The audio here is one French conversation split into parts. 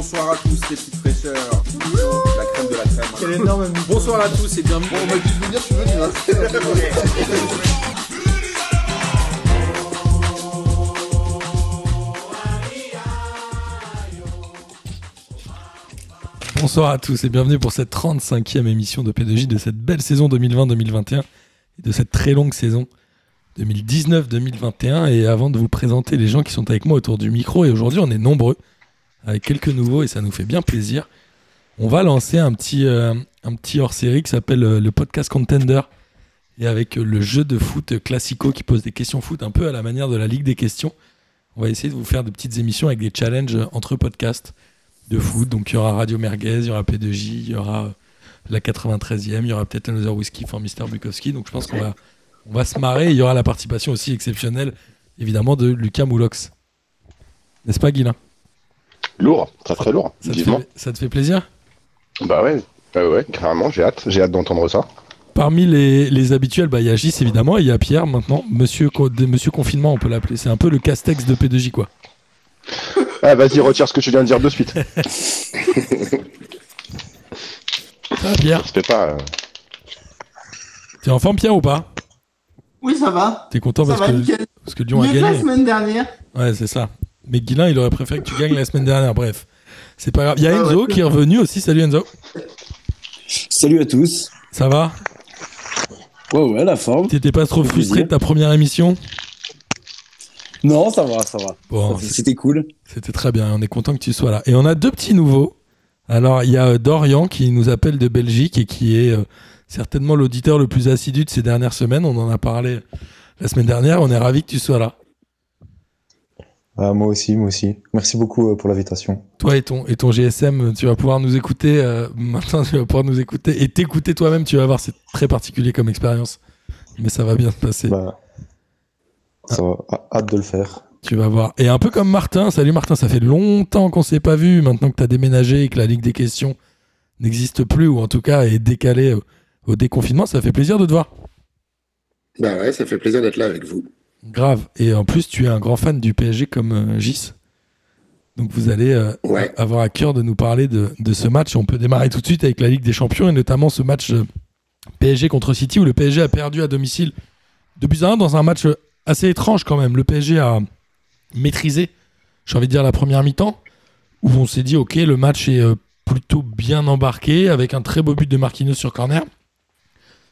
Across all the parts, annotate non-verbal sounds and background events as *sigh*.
bonsoir à tous les petites fraîcheurs. La crème de la crème. Quel énorme Bonsoir à tous et bienvenue. On tu veux venir. Bonsoir à tous et bienvenue pour cette 35e émission de P2J de cette belle saison 2020-2021 et de cette très longue saison 2019-2021. Et avant de vous présenter les gens qui sont avec moi autour du micro, et aujourd'hui on est nombreux, avec quelques nouveaux et ça nous fait bien plaisir, on va lancer un petit, euh, un petit hors-série qui s'appelle euh, le podcast Contender. Et avec euh, le jeu de foot classico qui pose des questions foot un peu à la manière de la Ligue des questions, on va essayer de vous faire de petites émissions avec des challenges entre podcasts de foot. Donc il y aura Radio Merguez, il y aura P2J, il y aura la 93e, il y aura peut-être Another Whiskey for Mr. Bukowski. Donc je pense qu'on va, on va se marrer. Il y aura la participation aussi exceptionnelle, évidemment, de Lucas Moulox. N'est-ce pas, Guilain Lourd, très très lourd. ça te, fait, ça te fait plaisir? Bah ouais, bah ouais, carrément, j'ai hâte, j'ai hâte d'entendre ça. Parmi les, les habituels, bah, il y a Gis évidemment, et il y a Pierre maintenant. Monsieur, Monsieur Confinement, on peut l'appeler. C'est un peu le castex de P2J, quoi. *laughs* Ah vas-y, retire ce que tu viens de dire de suite. *laughs* Ça va, Pierre? Pas. euh, T'es en forme, Pierre, ou pas? Oui, ça va. T'es content Ça parce va, que, parce que Lyon a que la gagné semaine dernière. Ouais, c'est ça. Mais Guilin, il aurait préféré que tu gagnes la semaine dernière. Bref, c'est pas grave. Il y a Ah Enzo qui est revenu aussi. Salut Enzo. Salut à tous. Ça va? Ouais, ouais, la forme. T'étais pas trop frustré de ta première émission? Non, ça va, ça va. Bon, C'était cool. c'était très bien. On est content que tu sois là. Et on a deux petits nouveaux. Alors, il y a euh, Dorian qui nous appelle de Belgique et qui est euh, certainement l'auditeur le plus assidu de ces dernières semaines. On en a parlé la semaine dernière. On est ravis que tu sois là. Ah, moi aussi, moi aussi. Merci beaucoup euh, pour l'invitation. Toi et ton, et ton GSM, tu vas pouvoir nous écouter. euh, *laughs* maintenant, tu vas pouvoir nous écouter et t'écouter toi-même. Tu vas voir, c'est très particulier comme expérience. Mais ça va bien se passer. Bah, ça va. Ah, Hâte de le faire. Tu vas voir. Et un peu comme Martin. Salut Martin, ça fait longtemps qu'on s'est pas vu. Maintenant que tu as déménagé et que la Ligue des questions n'existe plus, ou en tout cas est décalée au, au déconfinement, ça fait plaisir de te voir. Bah ouais, ça fait plaisir d'être là avec vous. Grave. Et en plus, tu es un grand fan du PSG comme euh, Gis. Donc vous allez euh, Ouais. avoir à cœur de nous parler de, de ce match. On peut démarrer tout de suite avec la Ligue des Champions et notamment ce match euh, PSG contre City où le PSG a perdu à domicile 2 buts à 1 dans un match assez étrange quand même. Le PSG a maîtrisé, j'ai envie de dire, la première mi-temps où on s'est dit, ok, le match est plutôt bien embarqué avec un très beau but de Marquinhos sur corner.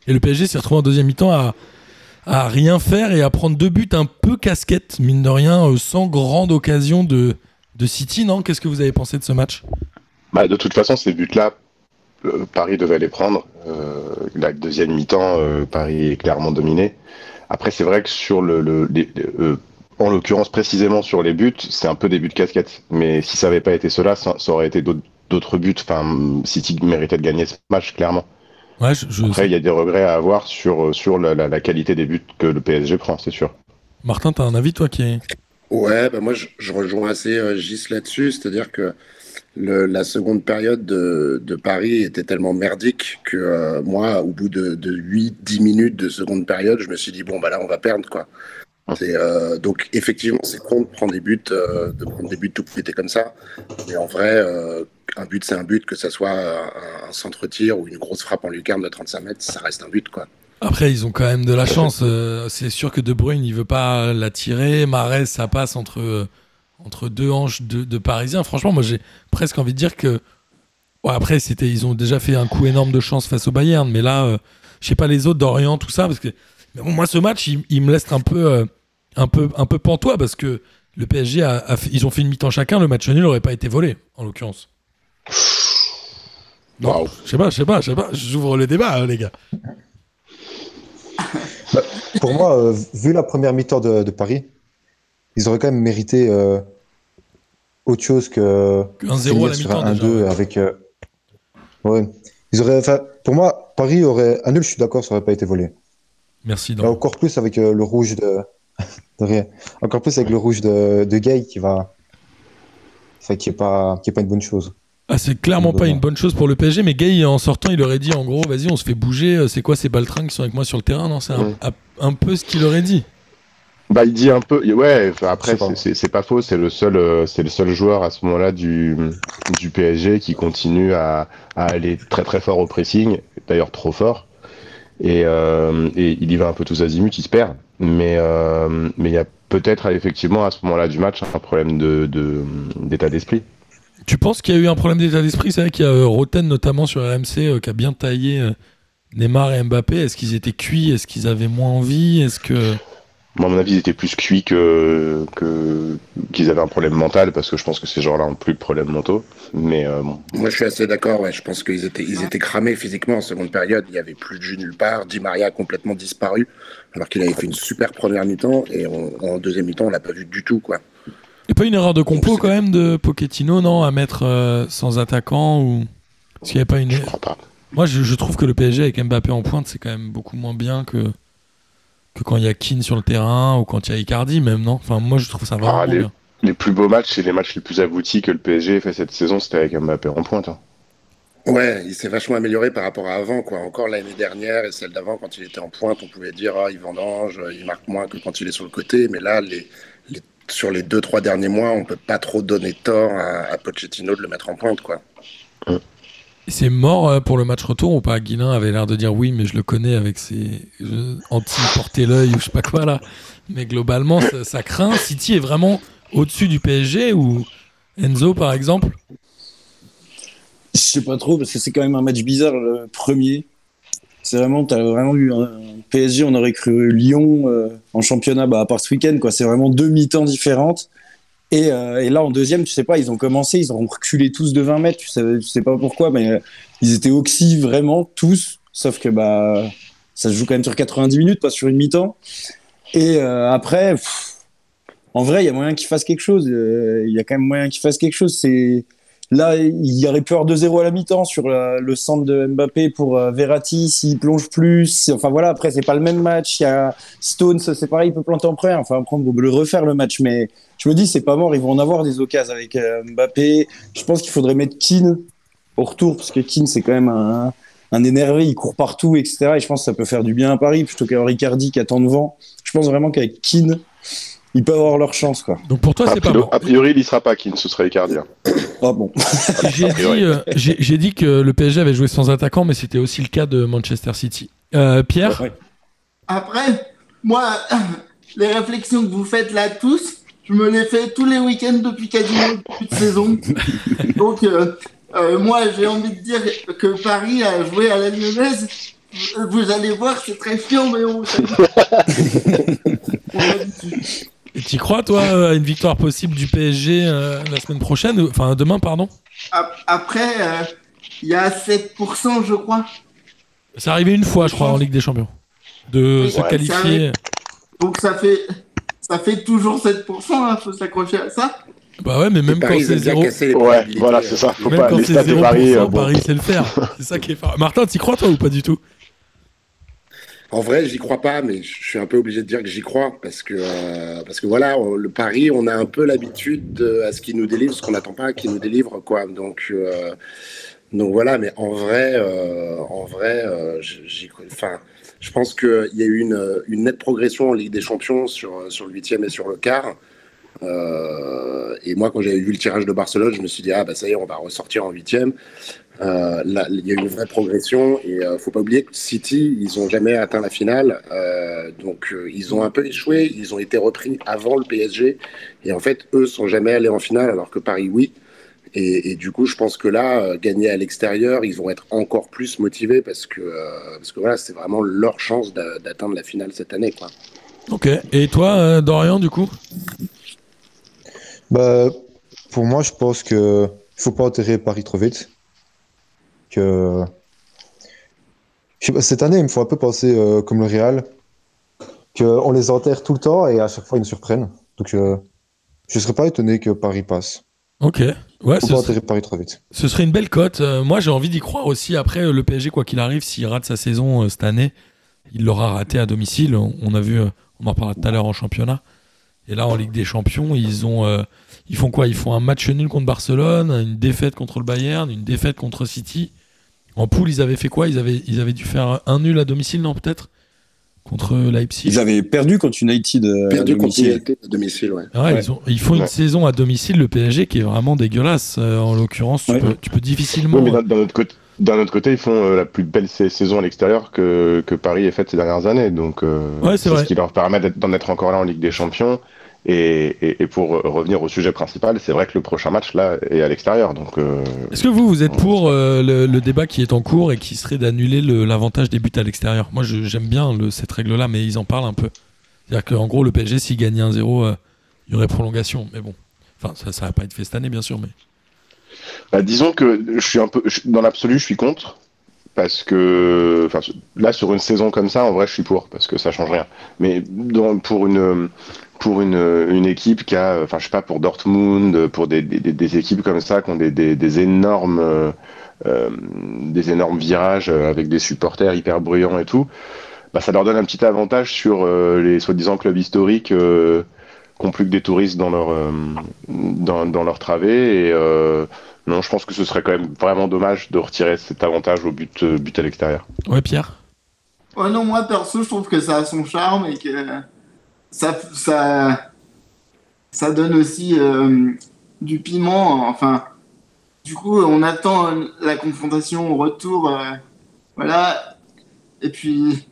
Et le PSG s'est retrouvé en deuxième mi-temps à, à rien faire et à prendre deux buts un peu casquette, mine de rien, euh, sans grande occasion de, de City, non? Qu'est-ce que vous avez pensé de ce match? Bah de toute façon, ces buts-là, euh, Paris devait les prendre. Euh, la deuxième mi-temps, Paris est clairement dominé. Après, c'est vrai que sur le, en l'occurrence précisément sur les buts, c'est un peu des buts de casquette. Mais si ça n'avait pas été cela, ça, ça aurait été d'autres d'autres buts. Enfin, City méritait de gagner ce match clairement. Ouais, je, je- Après, il y a des regrets à avoir sur sur la, la- la qualité des buts que le PSG prend, c'est sûr. Martin, t'as un avis, toi, qui est. Ouais, bah moi je, je rejoins assez euh, Gis là-dessus, c'est-à-dire que le, la seconde période de, de Paris était tellement merdique que euh, moi, au bout de, de 8-10 minutes de seconde période, je me suis dit, bon, bah là, on va perdre, quoi. Euh, donc effectivement, c'est con de prendre des buts, euh, de prendre des buts tout pétés comme ça, mais en vrai, euh, un but c'est un but, que ça soit un, centre-tir ou une grosse frappe en lucarne de 35 mètres, ça reste un but, quoi. Après, ils ont quand même de la chance. c'est sûr que De Bruyne, il veut pas la tirer. Marais, ça passe entre, entre deux hanches de, Parisiens. Franchement, moi, j'ai presque envie de dire que. Après, c'était, ils ont déjà fait un coup énorme de chance face au Bayern. Mais là, je sais pas les autres d'Orient, tout ça. Parce que moi, ce match, il, me laisse un peu, un, peu, un peu pantois. Parce que le PSG, a, ils ont fait une mi-temps chacun. Le match nul n'aurait pas été volé, en l'occurrence. Waouh. je sais pas, je sais pas, je sais pas. J'ouvre le débat, hein, les gars. Pour moi, euh, vu la première mi-temps de, de Paris, ils auraient quand même mérité euh, autre chose que Un 0 à la mi-temps. un déjà, 1-2 ouais. avec. euh, Ouais. Ils auraient, pour moi, Paris aurait un nul. Je suis d'accord, ça aurait pas été volé. Merci. Là, Dan. encore plus avec le rouge de... de rien. Encore plus avec le rouge de, de Gay qui va, enfin, qui est pas, qui est pas une bonne chose. Ah, c'est clairement pas une bonne chose pour le PSG, mais Gay, en sortant, il aurait dit en gros, vas-y, on se fait bouger, euh, c'est quoi ces baltringues qui sont avec moi sur le terrain? Non, c'est un, Ouais. un- un peu ce qu'il aurait dit. Bah, il dit un peu. Ouais, après, c'est- pas faux. C'est le seul, euh, c'est le seul joueur à ce moment-là du du PSG qui continue à, à aller très très fort au pressing. D'ailleurs, trop fort. Et, euh, et il y va un peu tous azimuts, il se perd. Mais euh, mais il y a peut-être effectivement à ce moment-là du match un problème de d'état d'esprit. Tu penses qu'il y a eu un problème d'état d'esprit C'est vrai qu'il y a euh, Roten notamment sur RMC euh, qui a bien taillé Neymar et Mbappé. Est-ce qu'ils étaient cuits? Est-ce qu'ils avaient moins envie? Est-ce que Moi, à mon avis, ils étaient plus cuits que que qu'ils avaient un problème mental parce que je pense que ces gens-là ont plus de problèmes mentaux. Mais euh, bon. Moi, je suis assez d'accord. Ouais. Je pense qu'ils étaient, ils étaient cramés physiquement en seconde période. Il n'y avait plus de jus nulle part. Di Maria a complètement disparu, alors qu'il avait fait une super première mi-temps. Et on- en deuxième mi-temps, on l'a pas vu du tout. Quoi. Il n'y a pas une erreur de compo quand même de Pochettino, non À mettre euh, sans attaquant ou. Qu'il n'y avait pas une. Je crois pas. Moi, je, je trouve que le PSG avec Mbappé en pointe, c'est quand même beaucoup moins bien que, que quand il y a Keane sur le terrain ou quand il y a Icardi, même, non? Enfin, moi, je trouve ça vraiment Ah, les- bien. Les plus beaux matchs et les matchs les plus aboutis que le PSG ait fait cette saison, c'était avec Mbappé en pointe. hein. Ouais, il s'est vachement amélioré par rapport à avant. Quoi. Encore l'année dernière et celle d'avant, quand il était en pointe, on pouvait dire ah, il vendange, il marque moins que quand il est sur le côté. Mais là, les, les- sur les deux, trois derniers mois, on peut pas trop donner tort à, à Pochettino de le mettre en pointe. Quoi. C'est mort euh, pour le match retour ou pas? Guilin avait l'air de dire oui, mais je le connais avec ses anti-porter l'œil ou je sais pas quoi là. Mais globalement, ça, craint. City est vraiment au-dessus du PSG ou Enzo, par exemple? Je sais pas trop, parce que c'est quand même un match bizarre, le premier. C'est vraiment, t'as vraiment eu un PSG, on aurait cru Lyon euh, en championnat, bah, à part ce week-end, quoi. C'est vraiment deux mi-temps différentes. Et, euh, et là, en deuxième, tu sais pas, ils ont commencé, ils ont reculé tous de 20 mètres, tu sais, tu sais pas pourquoi, mais euh, ils étaient oxy vraiment, tous, sauf que bah, ça se joue quand même sur 90 minutes, pas sur une mi-temps. Et euh, après, pff, en vrai, il y a moyen qu'ils fassent quelque chose. euh, Il y a quand même moyen qu'ils fassent quelque chose. C'est Là, il y aurait pu avoir 2-0 à la mi-temps sur le centre de Mbappé pour euh, Verratti s'il plonge plus. Enfin voilà, après c'est pas le même match. Il y a Stones, c'est pareil, il peut planter en première. Enfin après on peut le refaire le match, mais je me dis c'est pas mort. Ils vont en avoir des occasions avec euh, Mbappé. Je pense qu'il faudrait mettre Keane au retour parce que Keane c'est quand même un, un énervé, il court partout, etc. Et je pense que ça peut faire du bien à Paris plutôt qu'avoir Icardi qui attend devant. Je pense vraiment qu'avec Keane, ils peuvent avoir leur chance quoi. Donc pour toi, c'est pas mort. a priori, il y sera pas, Keane, ce serait Icardi. *coughs* Ah bon. J'ai dit, euh, j'ai dit que le PSG avait joué sans attaquant, mais c'était aussi le cas de Manchester City. Euh, Pierre Ouais. Après, moi, *coughs* les réflexions que vous faites là tous, je me les fais tous les week-ends depuis quasiment début de saison. *laughs* Donc, euh, euh, moi, j'ai envie de dire que Paris a joué à la lyonnaise. Vous allez voir, c'est très chiant, mais on *laughs* t'y crois, toi, euh, à une victoire possible du PSG euh, la semaine prochaine Enfin, demain, pardon? Ap- Après, euh, il y a 7%, je crois. C'est arrivé une fois, je crois, en Ligue des Champions. De Oui, se ouais, qualifier. Donc, ça fait, ça fait toujours 7%, il faut s'accrocher à ça. Bah ouais, mais même quand c'est aiment bien zéro. casser les Ouais, probabilités, voilà, euh. c'est ça. Faut Même pas quand c'est stats de 0%, Paris. euh, bon. Paris sait le faire. C'est ça qui est fort. Martin, t'y crois, toi, ou pas du tout? En vrai, j'y crois pas, mais je suis un peu obligé de dire que j'y crois parce que euh, voilà, le pari, on a un peu l'habitude de- à ce qu'il nous délivre, ce qu'on n'attend pas qu'il nous délivre, quoi. Donc euh, voilà, mais en vrai, euh, en vrai, enfin, je pense qu'il y a eu une, nette progression en Ligue des Champions sur sur le huitième et sur le quart. Et moi, quand j'avais vu le tirage de Barcelone, je me suis dit ah bah ça y est, on va ressortir en huitième. Euh, là, il y a eu une vraie progression et euh, faut pas oublier que City, ils ont jamais atteint la finale, euh, donc euh, ils ont un peu échoué. Ils ont été repris avant le PSG et en fait, eux sont jamais allés en finale alors que Paris oui. Et, et du coup, je pense que là, euh, gagner à l'extérieur, ils vont être encore plus motivés parce que euh, parce que voilà, c'est vraiment leur chance d'a- d'atteindre la finale cette année, quoi. Ok. Et toi, euh, Dorian, du coup? Bah, pour moi, je pense que faut pas enterrer Paris trop vite. Que pas, cette année, il me faut un peu penser euh, comme le Real, que on les enterre tout le temps et à chaque fois ils nous surprennent. Donc, euh, je serais pas étonné que Paris passe. Ok. Ouais, Faut ce, pas enterrer Paris trop vite. ce serait une belle cote. Euh, moi, j'ai envie d'y croire aussi. Après, euh, le PSG, quoi qu'il arrive, s'il rate sa saison euh, cette année, il l'aura raté à domicile. On, a vu, euh, on en parlera tout à l'heure en championnat. Et là, en Ligue des Champions, ils ont, euh, ils font quoi? Ils font un match nul contre Barcelone, une défaite contre le Bayern, une défaite contre City. En poule, ils avaient fait quoi? Ils avaient, ils avaient dû faire un nul à domicile, non peut-être? Contre Leipzig? Ils avaient perdu contre United euh, Perdu à contre domicile. United à domicile, ouais. Ouais, Ouais. Ils, ont, ils font une saison à domicile, le PSG, qui est vraiment dégueulasse. euh, en l'occurrence, tu, Ouais. peux, tu peux difficilement. Oui, mais d'un autre côté, d'un autre côté, ils font euh, la plus belle sa- saison à l'extérieur que, que Paris ait faite ces dernières années. Donc, euh, Ouais, c'est vrai. ce qui leur permet d'en être encore là en Ligue des Champions. Et, et, et pour revenir au sujet principal, c'est vrai que le prochain match là est à l'extérieur. Donc, euh, Est-ce que vous, vous êtes pour euh, le, le débat qui est en cours et qui serait d'annuler le- l'avantage des buts à l'extérieur? Moi, j'aime bien le- cette règle-là, mais ils en parlent un peu. C'est-à-dire qu'en gros, le PSG, s'il gagnait 1-0, euh, il y aurait prolongation. Mais bon, enfin, ça ça va pas être fait cette année, bien sûr. Mais bah, disons que je suis un peu, dans l'absolu, je suis contre. Parce que là, sur une saison comme ça, en vrai, je suis pour, parce que ça change rien. Mais dans- pour une, pour une, une équipe qui a, enfin, je sais pas, pour Dortmund, pour des, des, des équipes comme ça, qui ont des, des, des énormes, euh, euh, des énormes virages euh, avec des supporters hyper bruyants et tout, bah, ça leur donne un petit avantage sur euh, les soi-disant clubs historiques euh, qui ont plus que des touristes dans leur, euh, dans, dans leur travée. Et euh, non, je pense que ce serait quand même vraiment dommage de retirer cet avantage au but, euh, but à l'extérieur. ouais, Pierre? Ouais, non, moi perso, je trouve que ça a son charme et que ça, ça, ça donne aussi euh, du piment. Enfin, du coup, on attend la confrontation au retour. euh, voilà. Et puis,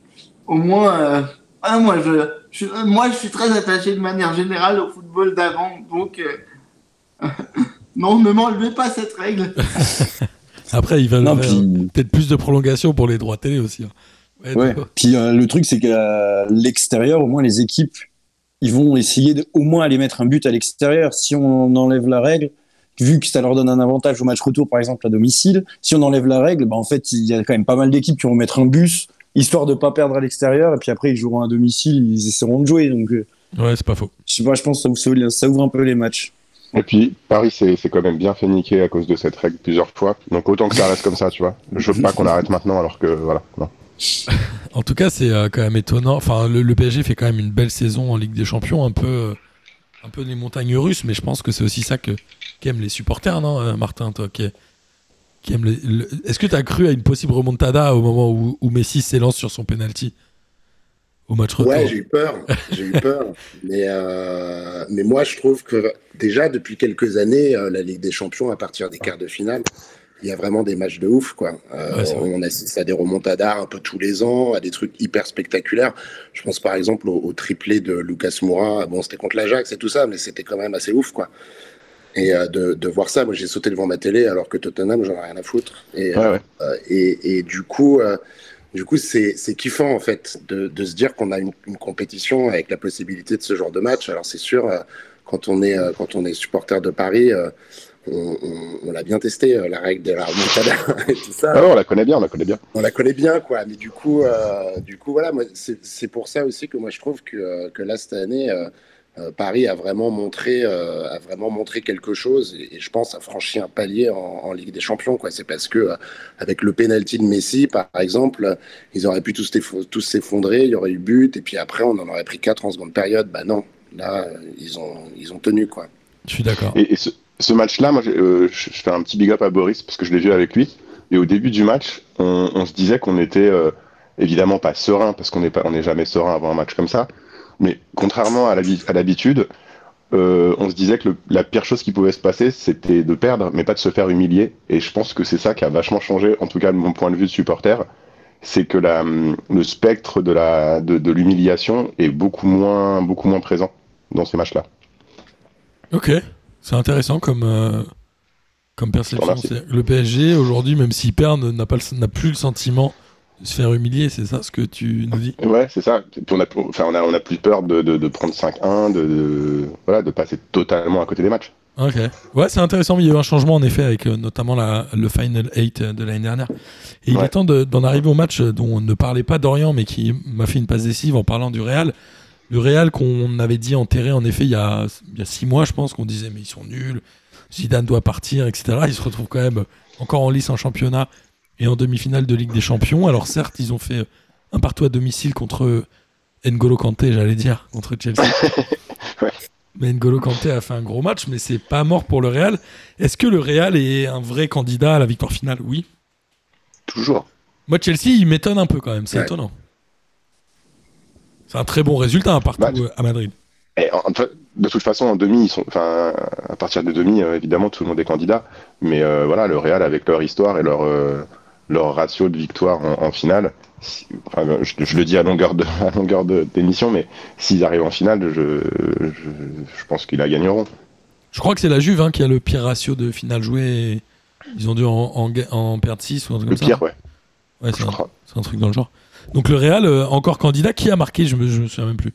au moins, euh, ah, moi, je, je, moi, je suis très attaché de manière générale au football d'avant. Donc, euh, *laughs* non, ne m'enlevez pas cette règle. *laughs* Après, Non, faire puis, peut-être plus de prolongation pour les droits télé aussi. hein. Ouais, puis euh, le truc, c'est qu'à l'extérieur, au moins, les équipes, ils vont essayer de, au moins aller mettre un but à l'extérieur. Si on enlève la règle, vu que ça leur donne un avantage au match retour, par exemple, à domicile, si on enlève la règle, bah, en fait, il y a quand même pas mal d'équipes qui vont mettre un bus, histoire de pas perdre à l'extérieur, et puis après, ils joueront à domicile, ils essaieront de jouer. Donc, euh, Ouais, c'est pas faux. je sais pas, je pense que ça ouvre, ça ouvre un peu les matchs. Et puis, Paris s'est s'est quand même bien fait niquer à cause de cette règle plusieurs fois. Donc, autant que ça reste comme ça, tu vois. Je veux pas qu'on arrête maintenant alors que, voilà. non. En tout cas, c'est euh, quand même étonnant. Enfin, le, le PSG fait quand même une belle saison en Ligue des Champions, un peu, euh, un peu des montagnes russes, mais je pense que c'est aussi ça que qu'aiment les supporters, non, euh, Martin, toi, qui, qui aime les- le- Est-ce que tu as cru à une possible remontada au moment où, où Messi s'élance sur son penalty au match retour? Ouais, j'ai eu peur. J'ai eu peur. *laughs* Mais, euh, mais moi, je trouve que déjà, depuis quelques années, la Ligue des Champions, à partir des quarts de finale, il y a vraiment des matchs de ouf. Quoi. Euh, Ouais, on assiste à des remontadas un peu tous les ans, à des trucs hyper spectaculaires. Je pense par exemple au, au triplé de Lucas Moura. Bon, c'était contre l'Ajax et tout ça, mais c'était quand même assez ouf. quoi. Et euh, de, de voir ça, moi j'ai sauté devant ma télé alors que Tottenham, j'en ai rien à foutre. Et, Ouais, ouais. euh, et, et du coup, du coup, c'est kiffant en fait de, de se dire qu'on a une, une compétition avec la possibilité de ce genre de match. Alors c'est sûr, quand on est quand on est supporter de Paris, on, on- on l'a bien testé euh, la règle de la remontada *laughs* et tout ça. Ah ouais, on la connaît bien, on la connaît bien. On la connaît bien quoi. Mais du coup, euh, du coup voilà, moi c'est c'est pour ça aussi que moi je trouve que euh, que là cette année. euh, Paris a vraiment montré, euh, a vraiment montré quelque chose et, et je pense a franchi un palier en, en Ligue des Champions. Quoi. C'est parce que euh, avec le penalty de Messi, par exemple, ils auraient pu tous, s'effo- tous s'effondrer, il y aurait eu but et puis après on en aurait pris quatre en seconde période. Bah non, là ils ont, ils ont tenu quoi. Je suis d'accord. Et, et ce, ce match-là, moi, euh, je, fais un petit big up à Boris parce que je l'ai vu avec lui. Et au début du match, on, on se disait qu'on était euh, évidemment pas serein parce qu'on n'est pas, on n'est jamais serein avant un match comme ça. Mais contrairement à l'habitude, euh, on se disait que le- la pire chose qui pouvait se passer, c'était de perdre, mais pas de se faire humilier. Et je pense que c'est ça qui a vachement changé, en tout cas de mon point de vue de supporter, c'est que la, le spectre de la de, de l'humiliation est beaucoup moins beaucoup moins présent dans ces matchs-là. Ok, c'est intéressant comme, euh, comme perception. Le PSG, aujourd'hui, même s'il perd, n'a pas le- n'a plus le sentiment de se faire humilier, c'est ça ce que tu nous dis? Ouais, c'est ça. On a, enfin, on a, on a plus peur de, de, de prendre 5-1, de, de, voilà, de passer totalement à côté des matchs. Ok. Ouais, c'est intéressant. Il y a eu un changement en effet avec euh, notamment la, le Final 8 de l'année dernière. Et il est temps de- d'en arriver au match dont ne parlait pas Dorian, mais qui m'a fait une passe décisive en parlant du Real. Le Real qu'on avait dit enterré en effet il y a, il y a six mois, je pense, qu'on disait mais ils sont nuls, Zidane doit partir, etc. Ils se retrouvent quand même encore en lice en championnat et en demi-finale de Ligue des Champions. Alors certes, ils ont fait un partout à domicile contre N'Golo Kanté, j'allais dire, contre Chelsea. *laughs* Ouais. Mais N'Golo Kanté a fait un gros match, mais c'est pas mort pour le Real. Est-ce que le Real est un vrai candidat à la victoire finale? Oui. Toujours. Moi, Chelsea, il m'étonne un peu quand même, c'est Ouais. étonnant. C'est un très bon résultat hein, partout Bah, euh, à Madrid. Et en- de toute façon, en demi, ils sont, enfin, à partir de demi, euh, évidemment, tout le monde est candidat. Mais euh, voilà, le Real, avec leur histoire et leur, euh, leur ratio de victoire en, en finale, si- enfin, je, je le dis à longueur de, *laughs* à longueur de- d'émission, mais s'ils arrivent en finale, je, je, je pense qu'ils la gagneront. Je crois que c'est la Juve hein, qui a le pire ratio de finale jouée. Ils ont dû en, en, en perdre 6 ou un truc Le comme pire, ça. ouais, Ouais, je c'est un, un truc dans le genre. Donc le Real, euh, encore candidat, qui a marqué? Je me, je me souviens même plus.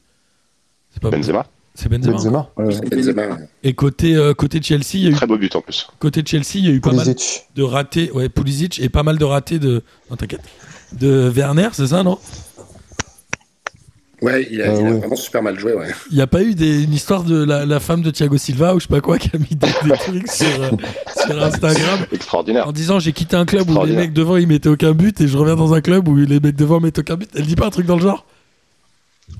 C'est pas Benzema, C'est Benzema. Benzema, Ouais. Benzema. Et côté, euh, côté Chelsea, il y a eu très beau but en plus. côté Chelsea, il y a eu pas mal de ratés. Ouais, Pulisic et pas mal de ratés de. Non, t'inquiète. De Werner, c'est ça, non? Ouais, il a, Euh, il a ouais. vraiment super mal joué, ouais. Il n'y a pas eu des, une histoire de la, la femme de Thiago Silva ou je sais pas quoi qui a mis des, des trucs sur, euh, sur Instagram Extraordinaire. en disant j'ai quitté un club où les mecs devant ils mettaient aucun but et je reviens dans un club où les mecs devant mettent aucun but. Elle dit pas un truc dans le genre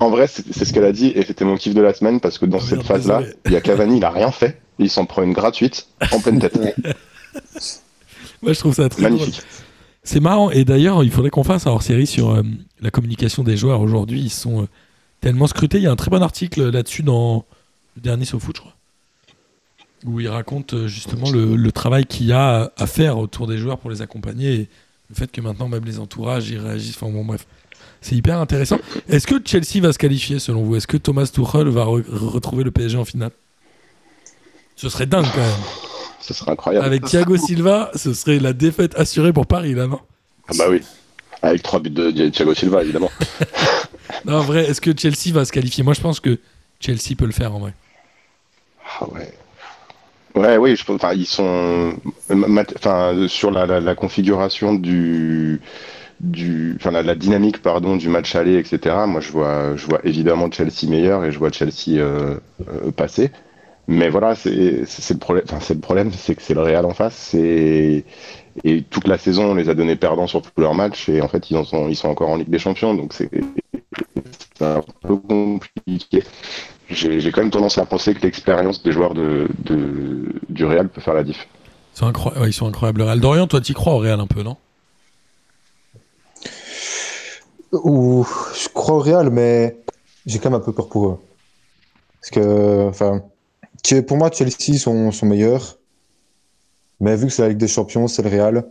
En vrai, c'est ce qu'elle a dit et c'était mon kiff de la semaine parce que dans Ah, cette phase-là, il y a Cavani, il a rien fait. et Il s'en prend une gratuite en pleine tête. *laughs* Moi je trouve ça très drôle. C'est marrant et d'ailleurs il faudrait qu'on fasse un hors-série sur euh, la communication des joueurs aujourd'hui. Ils sont euh, tellement scrutés. Il y a un très bon article là-dessus dans le dernier SoFoot, je crois. Où il raconte euh, justement le, travail qu'il y a à faire autour des joueurs pour les accompagner et le fait que maintenant même les entourages ils réagissent. Enfin bon bref. C'est hyper intéressant. Est-ce que Chelsea va se qualifier selon vous? Est-ce que Thomas Tuchel va re- retrouver le PSG en finale? Ce serait dingue quand même. Ce serait incroyable. Avec Thiago Silva, ce serait la défaite assurée pour Paris là, non Ah bah oui. Avec trois buts de Thiago Silva, évidemment. *laughs* Non, en vrai, est-ce que Chelsea va se qualifier? Moi, je pense que Chelsea peut le faire en vrai. Ah ouais. Ouais, oui, je pense. Enfin, ils sont. Enfin, sur la, la, la configuration du. Du, enfin, la, la dynamique pardon du match aller etc moi je vois je vois évidemment Chelsea meilleur et je vois Chelsea euh, euh, passer mais voilà c'est le problème enfin c'est le problème c'est que c'est le Real en face et toute la saison on les a donnés perdants sur tous leurs matchs et en fait ils en sont ils sont encore en Ligue des Champions donc c'est un peu compliqué j'ai quand même tendance à penser que l'expérience des joueurs de, de, du Real peut faire la diff. Ils sont, incroy- ouais, ils sont incroyables. Le Real Dorian, toi, t'y crois au Real un peu, non? Ou je crois au Real, mais j'ai quand même un peu peur pour eux. Parce que, enfin, que- pour moi, Chelsea sont, sont meilleurs. Mais vu que c'est la Ligue des Champions, c'est le Real,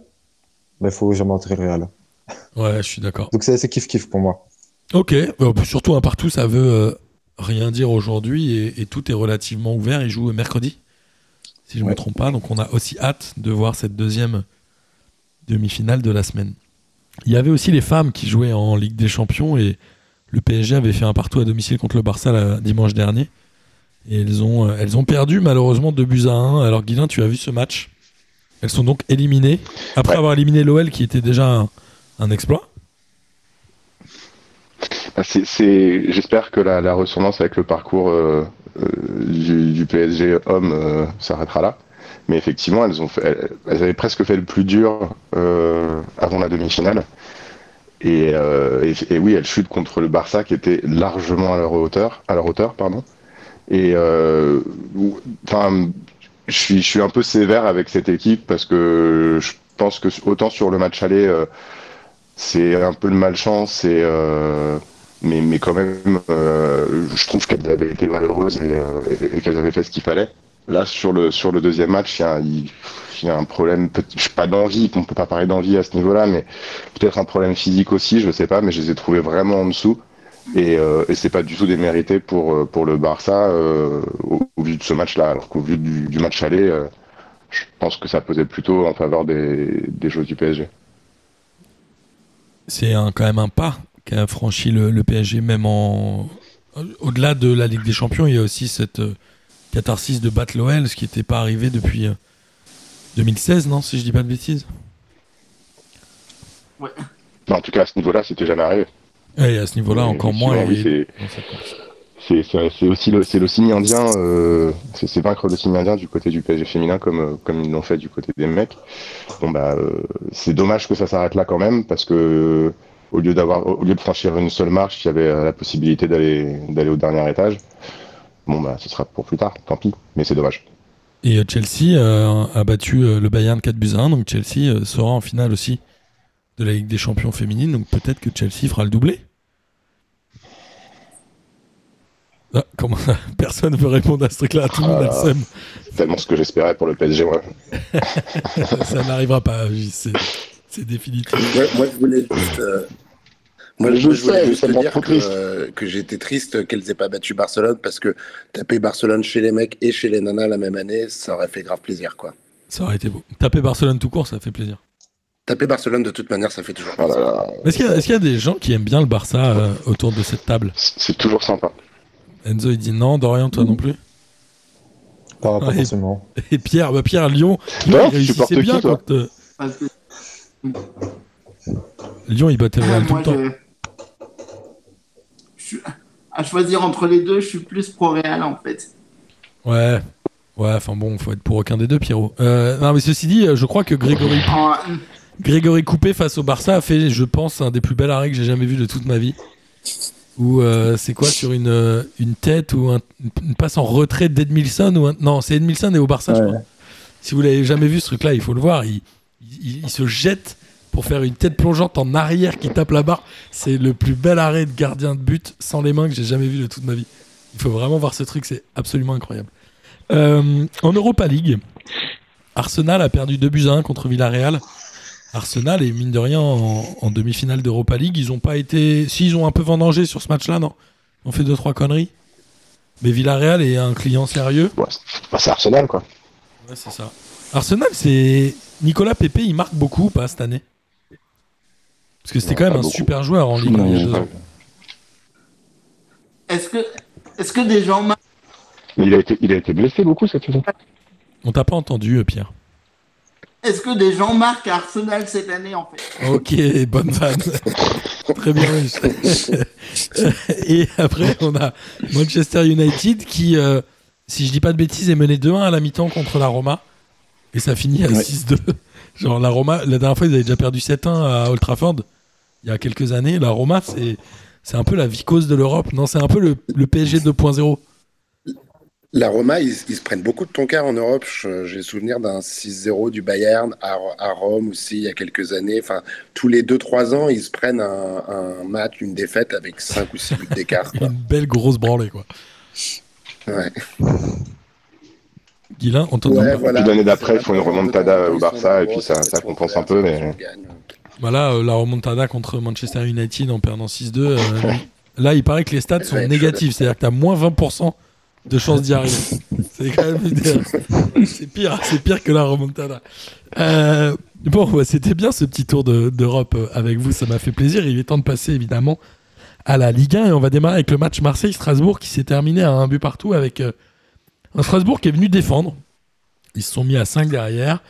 il faut jamais entrer le Real. Ouais, je suis d'accord. Donc c'est c'est kiff-kiff pour moi. Ok, euh, surtout un partout, ça veut euh, rien dire aujourd'hui et, et tout est relativement ouvert. Ils jouent mercredi, si je ne me trompe pas. Donc on a aussi hâte de voir cette deuxième demi-finale de la semaine. Il y avait aussi les femmes qui jouaient en Ligue des Champions et le PSG avait fait un partout à domicile contre le Barça la- dimanche dernier. Et elles ont, euh, elles ont perdu malheureusement 2 buts à 1. Alors Guilain, tu as vu ce match Elles sont donc éliminées après Ouais. avoir éliminé l'OL qui était déjà un, un exploit. Bah, c'est- c'est- J'espère que la, la ressemblance avec le parcours euh, euh, du, du PSG homme euh, s'arrêtera là. Mais effectivement, elles, ont fait, elles, elles avaient presque fait le plus dur avant la demi-finale. Et, et- et oui, elles chutent contre le Barça qui était largement à leur hauteur. À leur hauteur pardon. Et euh, enfin, je suis, un peu sévère avec cette équipe parce que je pense que autant sur le match aller, euh, c'est un peu de malchance et euh, mais, mais quand même, je trouve qu'elles avaient été malheureuses et, qu'elles avaient fait ce qu'il fallait. Là, sur le, sur le deuxième match, il y a, un problème, je sais pas d'envie, on peut pas parler d'envie à ce niveau-là, mais peut-être un problème physique aussi, je sais pas, mais je les ai trouvés vraiment en dessous. Et, euh, et c'est pas du tout démérité pour, euh, pour le Barça euh, au, au vu de ce match-là. Alors qu'au vu du, du match aller, euh, je pense que ça pesait plutôt en faveur des, des joueurs du PSG. c'est un- quand même un pas qu'a franchi le, le PSG, même en. Au-delà de la Ligue des Champions, il y a aussi cette catharsis de battre l'OL, ce qui n'était pas arrivé depuis euh, 2016, non Si je dis pas de bêtises? Non, en tout cas, à ce niveau-là, c'était jamais arrivé. Et à ce niveau-là, encore moins. oui, c'est- aussi le, signe indien, euh, c'est vaincre le signe indien du côté du PSG féminin comme, euh, comme ils l'ont fait du côté des mecs. Bon bah euh, c'est dommage que ça s'arrête là quand même parce que au lieu d'avoir au lieu de franchir une seule marche, il y avait la possibilité d'aller d'aller au dernier étage. Bon bah ce sera pour plus tard, tant pis, mais c'est dommage. Et Chelsea euh, a battu le Bayern 4 buts à 1, donc Chelsea sera en finale aussi de la Ligue des Champions féminines, donc peut-être que Chelsea fera le doublé. Ah, comment ça *laughs* Personne veut répondre à ce truc-là. Tout le monde a le Ah. seum. C'est tellement ce que j'espérais pour le PSG, moi. *laughs* Ça n'arrivera pas. C'est c'est définitif. Ouais, moi, je voulais juste. euh, Moi, Je voulais juste te dire que, euh, que j'étais triste qu'elles aient pas battu Barcelone parce que taper Barcelone chez les mecs et chez les nanas la même année, ça aurait fait grave plaisir, quoi. Ça aurait été beau. Taper Barcelone tout court, ça fait plaisir. Taper Barcelone de toute manière, ça fait toujours plaisir. Est-ce qu'il y, a- y des gens qui aiment bien le Barça euh, autour de cette table c'est toujours sympa. Enzo, il dit non. Dorian, toi non plus Pas, pas Ouais. forcément. Et Pierre, bah Pierre, Lyon, Lyon Non, il tu bien qui, toi quand. euh, Lyon, il battait le Real tout le temps. je... je suis- à choisir entre les deux, je suis plus pro-Real en fait. Ouais. Ouais, enfin bon, faut être pour aucun des deux, Pierrot. Euh, non, mais ceci dit, je crois que Grégory, Grégory Coupé face au Barça a fait, je pense, un des plus bels arrêts que j'ai jamais vu de toute ma vie. Ou euh, c'est quoi sur une, euh, une tête ou un- une passe en retrait d'Edmilson ou un- non c'est Edmilson et au Barça je crois. Si vous l'avez jamais vu ce truc là, il faut le voir. Il, il- il se jette pour faire une tête plongeante en arrière qui tape la barre. C'est le plus bel arrêt de gardien de but sans les mains que j'ai jamais vu de toute ma vie. Il faut vraiment voir ce truc, c'est absolument incroyable. Euh, en Europa League, Arsenal a perdu 2 buts à 1 contre Villarreal. Arsenal est mine de rien en, en demi-finale d'Europa League. Ils ont pas été. Si, ils ont un peu vendangé sur ce match-là, non Ils ont fait 2-3 conneries. Mais Villarreal est un client sérieux. Ouais, c'est bah, c'est Arsenal, quoi. Ouais, c'est ça. Arsenal, c'est. Nicolas Pepe, il marque beaucoup ou pas cette année? Parce que c'était quand même un beaucoup. super joueur en Ligue deux. Est-ce que, est-ce que des gens Mais il a été, il a été blessé beaucoup cette saison. On t'a pas entendu, euh, Pierre. Est-ce que des gens marquent à Arsenal cette année en fait? Ok, bonne vanne. Très bien. *laughs* Et après, on a Manchester United qui, euh, si je dis pas de bêtises, est mené 2-1 à la mi-temps contre la Roma. Et ça finit à Ouais. 6-2. Genre, la Roma, la dernière fois, ils avaient déjà perdu 7-1 à Old Trafford, il y a quelques années. La Roma, c'est, c'est un peu la vicose de l'Europe. Non, c'est un peu le, le PSG 2.0. La Roma, ils, ils se prennent beaucoup de ton en Europe. J'ai souvenir d'un 6-0 du Bayern à, à Rome aussi il y a quelques années. Enfin, tous les 2-3 ans, ils se prennent un, un match, une défaite avec 5 ou 6 buts d'écart. *laughs* Une belle grosse branlée, quoi. Ouais. Guilain, on t'entend Ouais, voilà. Puis l'année d'après, ils font une remontada au Barça, et puis ça- ça compense un peu, mais-. Voilà, euh, la remontada contre Manchester United en perdant 6-2. euh, là, il paraît que les stats sont Ouais, négatifs, c'est-à-dire que tu as moins 20% de chances d'y arriver. c'est c'est pire, c'est pire que la remontada. Euh, bon, c'était bien ce petit tour de- d'Europe euh, avec vous, ça m'a fait plaisir. Il est temps de passer évidemment à la Ligue 1 et on va démarrer avec le match Marseille-Strasbourg qui s'est terminé à un but partout avec euh, un Strasbourg qui est venu défendre. Ils se sont mis à 5 derrière.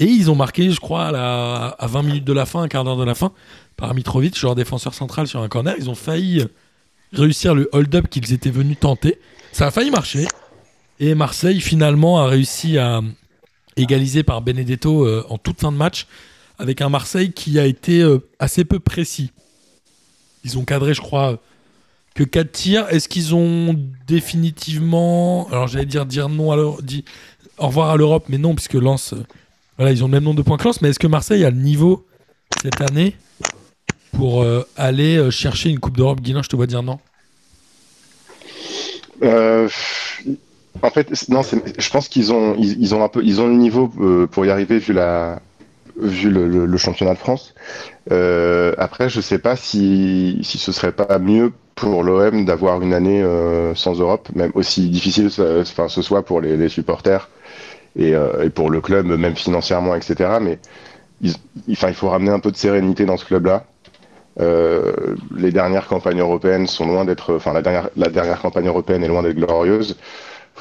Et ils ont marqué, je crois, à, à 20 minutes de la fin, un quart d'heure de la fin, par Mitrovic, leur défenseur central sur un corner. Ils ont failli réussir le hold-up qu'ils étaient venus tenter. Ça a failli marcher. Et Marseille, finalement, a réussi à égaliser par Benedetto euh, en toute fin de match, avec un Marseille qui a été euh, assez peu précis. Ils ont cadré, je crois, que 4 tirs. Est-ce qu'ils ont définitivement. Alors, j'allais dire, dire non à l'Europe, dit au revoir à l'Europe, mais non, puisque Lens. euh, voilà, ils ont le même nombre de points que Lens, mais est-ce que Marseille a le niveau cette année pour euh, aller chercher une Coupe d'Europe? Guilain, je te vois dire non. Euh, en fait, non, je pense qu'ils ont, ils, ont un peu, ils ont le niveau euh, pour y arriver vu la, vu le, le- le championnat de France. Euh, après, je sais pas si, si ce serait pas mieux pour l'OM d'avoir une année euh, sans Europe, même aussi difficile, enfin, ce soit pour les, les supporters et, euh, et pour le club, même financièrement, etc. Mais ils- il, il faut ramener un peu de sérénité dans ce club-là. Euh, les dernières campagnes européennes sont loin d'être, enfin la dernière, la dernière campagne européenne est loin d'être glorieuse.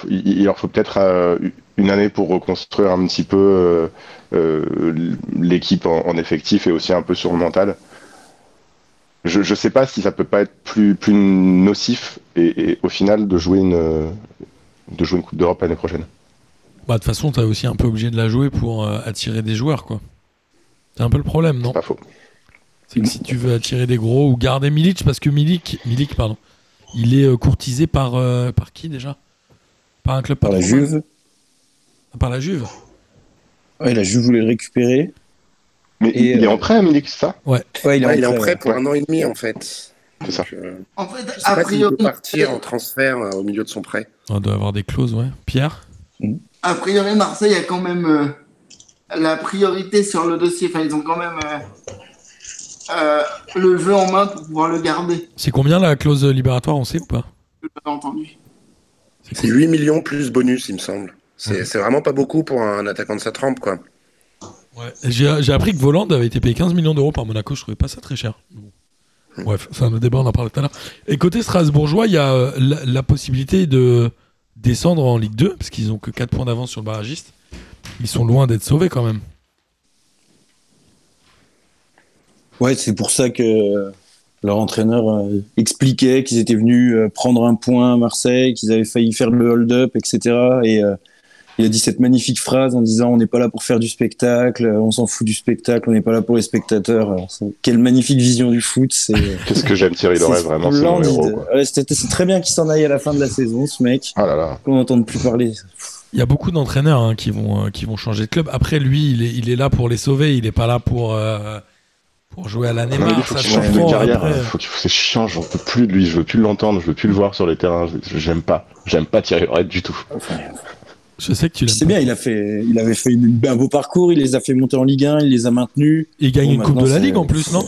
Il, il leur faut peut-être euh, une année pour reconstruire un petit peu euh, l'équipe en, en effectif et aussi un peu sur le mental. Je ne sais pas si ça peut pas être plus, plus nocif et, et au final de jouer une, de jouer une Coupe d'Europe l'année prochaine. Bah, de toute façon, t'es aussi un peu obligé de la jouer pour euh, attirer des joueurs, quoi. C'est un peu le problème, non? Pas faux. C'est que si tu veux attirer des gros ou garder Milic, parce que Milik, Milik pardon, il est euh, courtisé par, euh, par qui déjà? Par un club Par la. Juve. Par la Juve Ouais, la Juve voulait le récupérer. Mais Et, il est euh, en prêt, Milik, c'est ça? Ouais, il est, Ouais, en il est en prêt, ouais. pour un an et demi, en fait. C'est ça. Donc, euh, En fait, je sais a pas s'il peut priori, partir en transfert euh, au milieu de son prêt. On doit avoir des clauses, ouais. Pierre? A priori, Marseille a quand même euh, la priorité sur le dossier. Enfin, ils ont quand même euh, le jeu en main pour pouvoir le garder. C'est combien la clause libératoire, on sait ou pas Je l'ai entendu. C'est 8 millions plus bonus, il me semble. C'est Ouais. vraiment pas beaucoup pour un attaquant de sa trempe, quoi. Ouais. J'ai appris que Voland avait été payé 15 millions d'euros par Monaco, je trouvais pas ça très cher. Bon. Bref, c'est un autre débat, on en parlait tout à l'heure. Et côté Strasbourgeois, il y a euh, la, la possibilité de descendre en Ligue 2, parce qu'ils ont que 4 points d'avance sur le barragiste. Ils sont loin d'être sauvés quand même. Ouais, c'est pour ça que leur entraîneur euh, expliquait qu'ils étaient venus euh, prendre un point à Marseille, qu'ils avaient failli faire le hold-up, etc. Et euh, il a dit cette magnifique phrase en disant on n'est pas là pour faire du spectacle, on s'en fout du spectacle, on n'est pas là pour les spectateurs. Alors, quelle magnifique vision du foot. C'est *laughs* Qu'est-ce que j'aime Thierry Loret, vraiment, c'est mon héros. Quoi. Ouais, c'était- c'est très bien qu'il s'en aille à la fin de la saison, ce mec. Ah là là. Qu'on n'entende plus parler. Il y a beaucoup d'entraîneurs hein, qui, vont, euh, qui vont changer de club. Après, lui, il est, il est là pour les sauver. Il est pas là pour, euh, pour jouer à la Neymar. ça change C'est chiant, j'en peux plus de lui. Je veux plus l'entendre, je veux plus le voir sur les terrains. Je- J'aime pas. J'aime pas Thierry Loret du tout. je sais que tu l'aimes. C'est bien, il a fait, il avait fait une- un beau parcours, il les a fait monter en Ligue 1, il les a maintenus. Il gagne Bon, une Coupe de la Ligue en plus, non?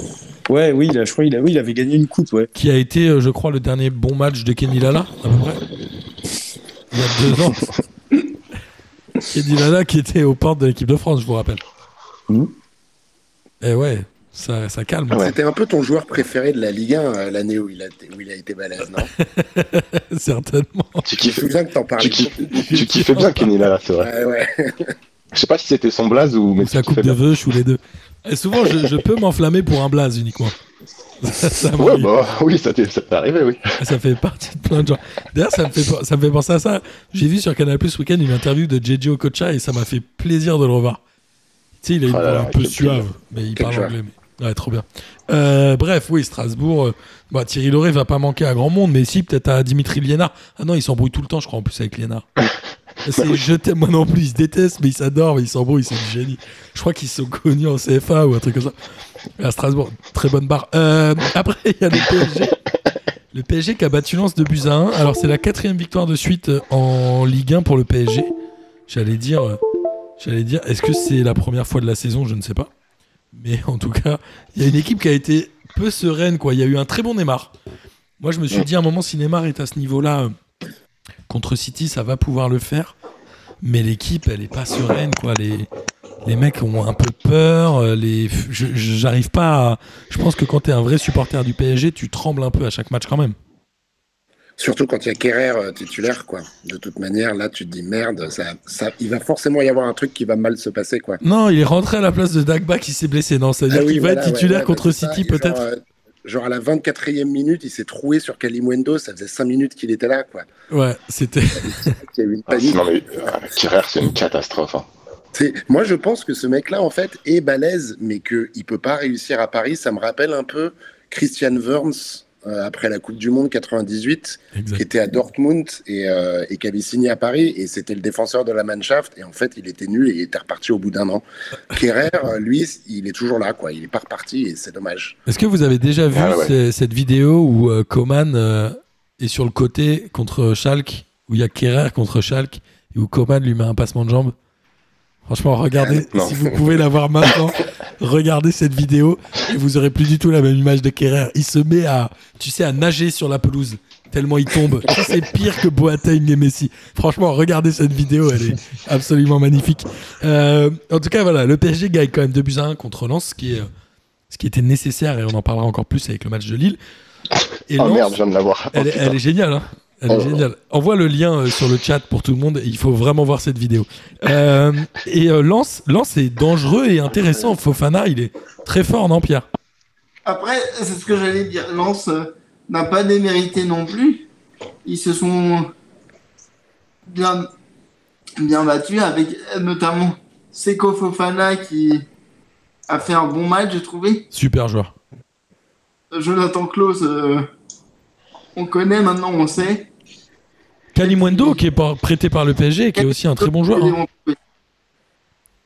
Ouais, oui, il a, je crois, il a, oui, il avait gagné une coupe, ouais. Qui a été, euh, je crois, le dernier bon match de Kenny Lala, à peu près. Il y a deux ans. *laughs* Kenny Lala qui était aux portes de l'équipe de France, je vous rappelle. Mhm. Et ouais, ça, ça calme. Ouais. C'était un peu ton joueur préféré de la Ligue 1 euh, l'année où, il a été- où il a été balèze, non *laughs* Certainement. Tu kiffes, souviens que t'en parlais tu kiffes, tu kiffais bien Kenny là, c'est vrai. Ouais, ouais. Je sais pas si c'était son blaze ou mais Ou sa coupe de bien. veuche ou les deux. Et souvent, je, je peux m'enflammer pour un blaze uniquement. Ça, *laughs* ça Ouais, m'arrive. bah oui, ça t'est arrivé, oui. Ça fait partie de plein de gens. D'ailleurs, ça me fait, ça me fait penser à ça. J'ai vu sur Canal Plus ce week-end une interview de JJ Okocha et ça m'a fait plaisir de le revoir. Tu sais, il a une Oh là un peu suave, mais il parle anglais. mais- Ouais, trop bien. Euh, bref, oui, Strasbourg. euh, bah, Thierry Lauré va pas manquer à grand monde, mais si, peut-être à Dimitri Liénard. Ah non, il s'embrouille tout le temps, je crois, en plus, avec Liénard. *laughs* C'est je t'aime, moi non plus, ils se détestent, mais ils s'adorent, mais ils s'embrouillent, c'est du génie. Je crois qu'ils sont connus en CFA ou un truc comme ça. À Strasbourg, très bonne barre. Euh, après, il y a le PSG. Le PSG qui a battu Lens de buts à 1. Alors, c'est la quatrième victoire de suite en Ligue 1 pour le PSG. J'allais dire, j'allais dire, est-ce que c'est la première fois de la saison? Je ne sais pas. Mais en tout cas, il y a une équipe qui a été peu sereine. Quoi. Il y a eu un très bon Neymar. Moi, je me suis dit à un moment, si Neymar est à ce niveau-là euh, contre City, ça va pouvoir le faire. Mais l'équipe, elle est pas sereine. Quoi. Les, les mecs ont un peu peur. euh, Les, j'arrive pas. Je pense que quand tu es un vrai supporter du PSG, tu trembles un peu à chaque match quand même. Surtout quand il y a Kerrer euh, titulaire, quoi. De toute manière, là, tu te dis merde, ça, ça, il va forcément y avoir un truc qui va mal se passer, quoi. Non, il est rentré à la place de Dagba qui s'est blessé. Non, c'est-à-dire Ah oui, qu'il va être titulaire ouais, contre bah, ça. City peut-être. euh, Genre à la 24e minute, il s'est troué sur Kalimundo, ça faisait 5 minutes qu'il était là, quoi. Ouais, c'était. *laughs* Il y a eu une panique. non mais euh, c'est une catastrophe. hein. Moi, je pense que ce mec-là, en fait, est balèze, mais qu'il peut pas réussir à Paris. Ça me rappelle un peu Christian Wurms euh, après la Coupe du Monde 98, qui était à Dortmund et, euh, et qui avait signé à Paris, et c'était le défenseur de la Mannschaft, et en fait, il était nul et il était reparti au bout d'un an. Kerrer, euh, lui, il est toujours là, quoi. Il est pas reparti, et c'est dommage. Est-ce que vous avez déjà vu Ah ouais. cette vidéo où euh, Coman euh, est sur le côté contre Schalke, où il y a Kerrer contre Schalke, et où Coman lui met un passement de jambe? Franchement, regardez, *laughs* Non. si vous pouvez la voir maintenant, *laughs* regardez cette vidéo et vous aurez plus du tout la même image de Kerrer. Il se met à, tu sais, à nager sur la pelouse tellement il tombe. *laughs* C'est pire que Boateng et Messi. Franchement, regardez cette vidéo, elle est absolument magnifique. Euh, en tout cas, voilà, le PSG gagne quand même 2 buts à 1 contre Lens, ce qui est, ce qui était nécessaire et on en parlera encore plus avec le match de Lille. Et Oh Lens, merde, je viens de l'avoir. elle, Oh, elle est géniale, hein. Elle est Oh. géniale. Envoie le lien euh, sur le chat pour tout le monde. Il faut vraiment voir cette vidéo. Euh, et euh, Lens, Lens est dangereux et intéressant. Fofana, il est très fort, non, Pierre? Après, c'est ce que j'allais dire. Euh, n'a pas démérité non plus. Ils se sont bien, bien battus avec notamment Seko Fofana qui a fait un bon match, j'ai trouvé. Super joueur. Jonathan Klaus, euh, on connaît maintenant, on sait. Kalimundo, qui est par- prêté par le PSG qui est aussi un très bon joueur. hein.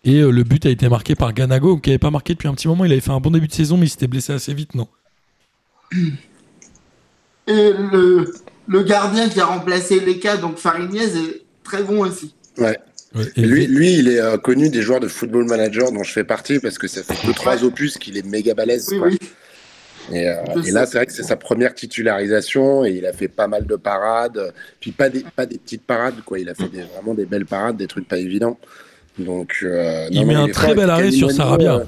Et euh, le but a été marqué par Ganago, qui n'avait pas marqué depuis un petit moment. Il avait fait un bon début de saison, mais il s'était blessé assez vite, non? Et le, le gardien qui a remplacé Leka, donc Farignez, est très bon aussi. Ouais. Ouais, et Lui, lui, il est euh, connu des joueurs de football manager dont je fais partie parce que ça fait deux trois opus qu'il est méga balèze. Oui, quoi. oui. Et, euh, et là, c'est vrai que c'est sa première titularisation et il a fait pas mal de parades. Puis pas des, pas des petites parades, quoi. Il a fait des- vraiment des belles parades, des trucs pas évidents. Donc, euh, Il non, met un très fort. bel arrêt sur Sarabia.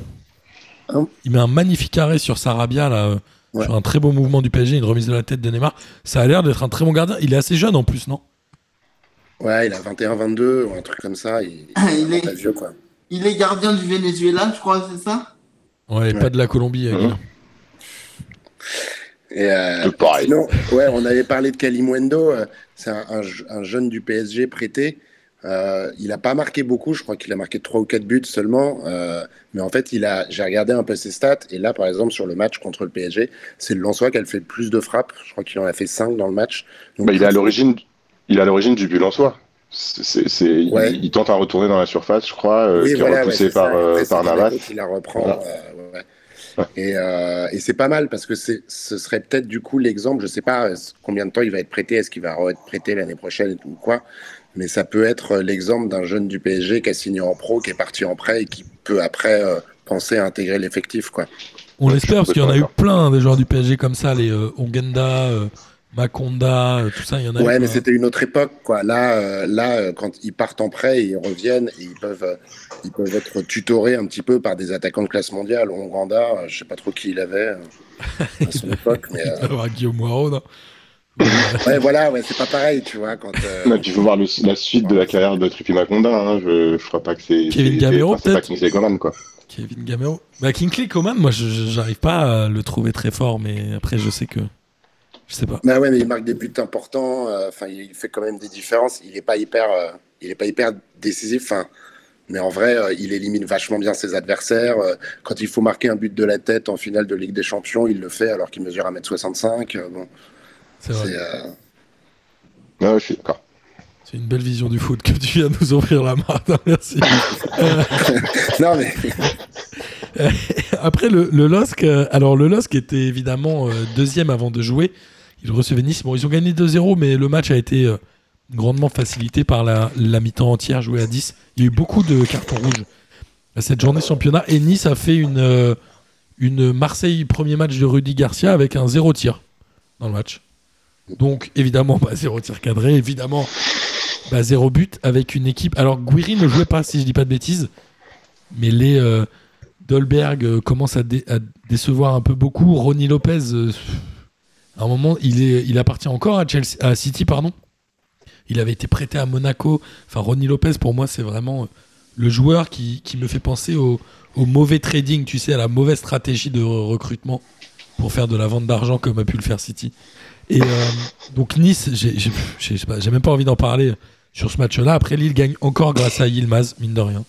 euh, Il met un magnifique arrêt sur Sarabia, là, Ouais. sur un très beau mouvement du PSG, une remise de la tête de Neymar. Ça a l'air d'être un très bon gardien. Il est assez jeune en plus, non? Ouais, il a 21-22 ou un truc comme ça. Il, il Ah, Il est- pas vieux, quoi. Il est gardien du Venezuela, je crois, c'est ça? Ouais, et Ouais. pas de la Colombie. euh, Mhm. Et, euh, pareil. sinon, ouais, on avait parlé de Kalimundo. euh, c'est un, un je- un jeune du PSG prêté. Euh, il a pas marqué beaucoup. Je crois qu'il a marqué 3 ou 4 buts seulement. euh, mais en fait, il a. J'ai regardé un peu ses stats. Et là, par exemple, sur le match contre le PSG, c'est le Lensois qui a fait le plus de frappes. Je crois qu'il en a fait 5 dans le match. Donc, Bah, il est à l'origine, il est à l'origine du but. C'est, c'est- Ouais. il, il tente à retourner dans la surface, je crois, Oui, qui voilà, est repoussé par, par Navas. Qui la reprend. Voilà. Euh, ouais. Et, euh, et c'est pas mal parce que ce serait peut-être du coup l'exemple. Je sais pas euh, combien de temps il va être prêté. Est-ce qu'il va être prêté l'année prochaine ou quoi Mais ça peut être euh, l'exemple d'un jeune du PSG qui a signé en pro, qui est parti en prêt et qui peut après euh, penser à intégrer l'effectif, quoi. On Ouais, l'espère parce qu'il y en a eu plein des joueurs du PSG comme ça, les euh, Ongenda, Makonda, euh, tout ça, il y en a Ouais, mais quoi. c'était une autre époque, quoi. Là, euh, là, euh, quand ils partent en prêt, ils reviennent et ils peuvent, ils peuvent être tutorés un petit peu par des attaquants de classe mondiale. Onganda, je sais pas trop qui il avait à son *laughs* époque, mais euh, Alors, Guillaume Moirot, non? Ouais, voilà, ouais, c'est pas pareil, tu vois. Quand euh, il faut voir le- la suite de la carrière de Tripi Maconda. Hein. Je, je crois pas que c'est. Kevin Gamero, c'est pas peut-être? Kingsley Coman, quoi. Kevin Gamero. Bah, Kingsley Coman, moi, j'arrive pas à le trouver très fort, mais après, je sais que. Je sais pas. Bah ouais, mais il marque des buts importants. euh, Enfin, il fait quand même des différences. Il est pas hyper, euh, il est pas hyper décisif. Enfin, mais en vrai, euh, il élimine vachement bien ses adversaires. euh, quand il faut marquer un but de la tête en finale de Ligue des Champions, il le fait alors qu'il mesure 1m65. euh, bon, C'est vrai. c'est, euh, Non, je suis d'accord. C'est une belle vision du foot que tu viens de nous offrir là, Martin. *laughs* Merci. Euh, *laughs* Non mais *laughs* Après, le, le LOSC, euh, alors le LOSC était évidemment euh, deuxième avant de jouer. Ils recevaient Nice. Bon, ils ont gagné 2-0, mais le match a été euh, grandement facilité par la, mi-temps entière jouée à 10. Il y a eu beaucoup de cartons rouges à cette journée championnat. Et Nice a fait une, euh, une Marseille premier match de Rudy Garcia avec un zéro tir dans le match. Donc, évidemment, bah, zéro tir cadré. Évidemment, bah, zéro but avec une équipe. Alors, Guiri ne jouait pas, si je dis pas de bêtises. Mais les. euh, Dolberg euh, commence à, dé- à décevoir un peu beaucoup. Ronnie Lopez, à un moment, il, est, il appartient encore à, Chelsea, à City, pardon. Il avait été prêté à Monaco. Enfin, Ronnie Lopez, pour moi, c'est vraiment euh, le joueur qui, qui me fait penser au, au mauvais trading, tu sais, à la mauvaise stratégie de re- recrutement pour faire de la vente d'argent comme a pu le faire City. Et euh, donc Nice, j'ai même pas envie d'en parler sur ce match-là. Après, Lille gagne encore grâce à Yilmaz, mine de rien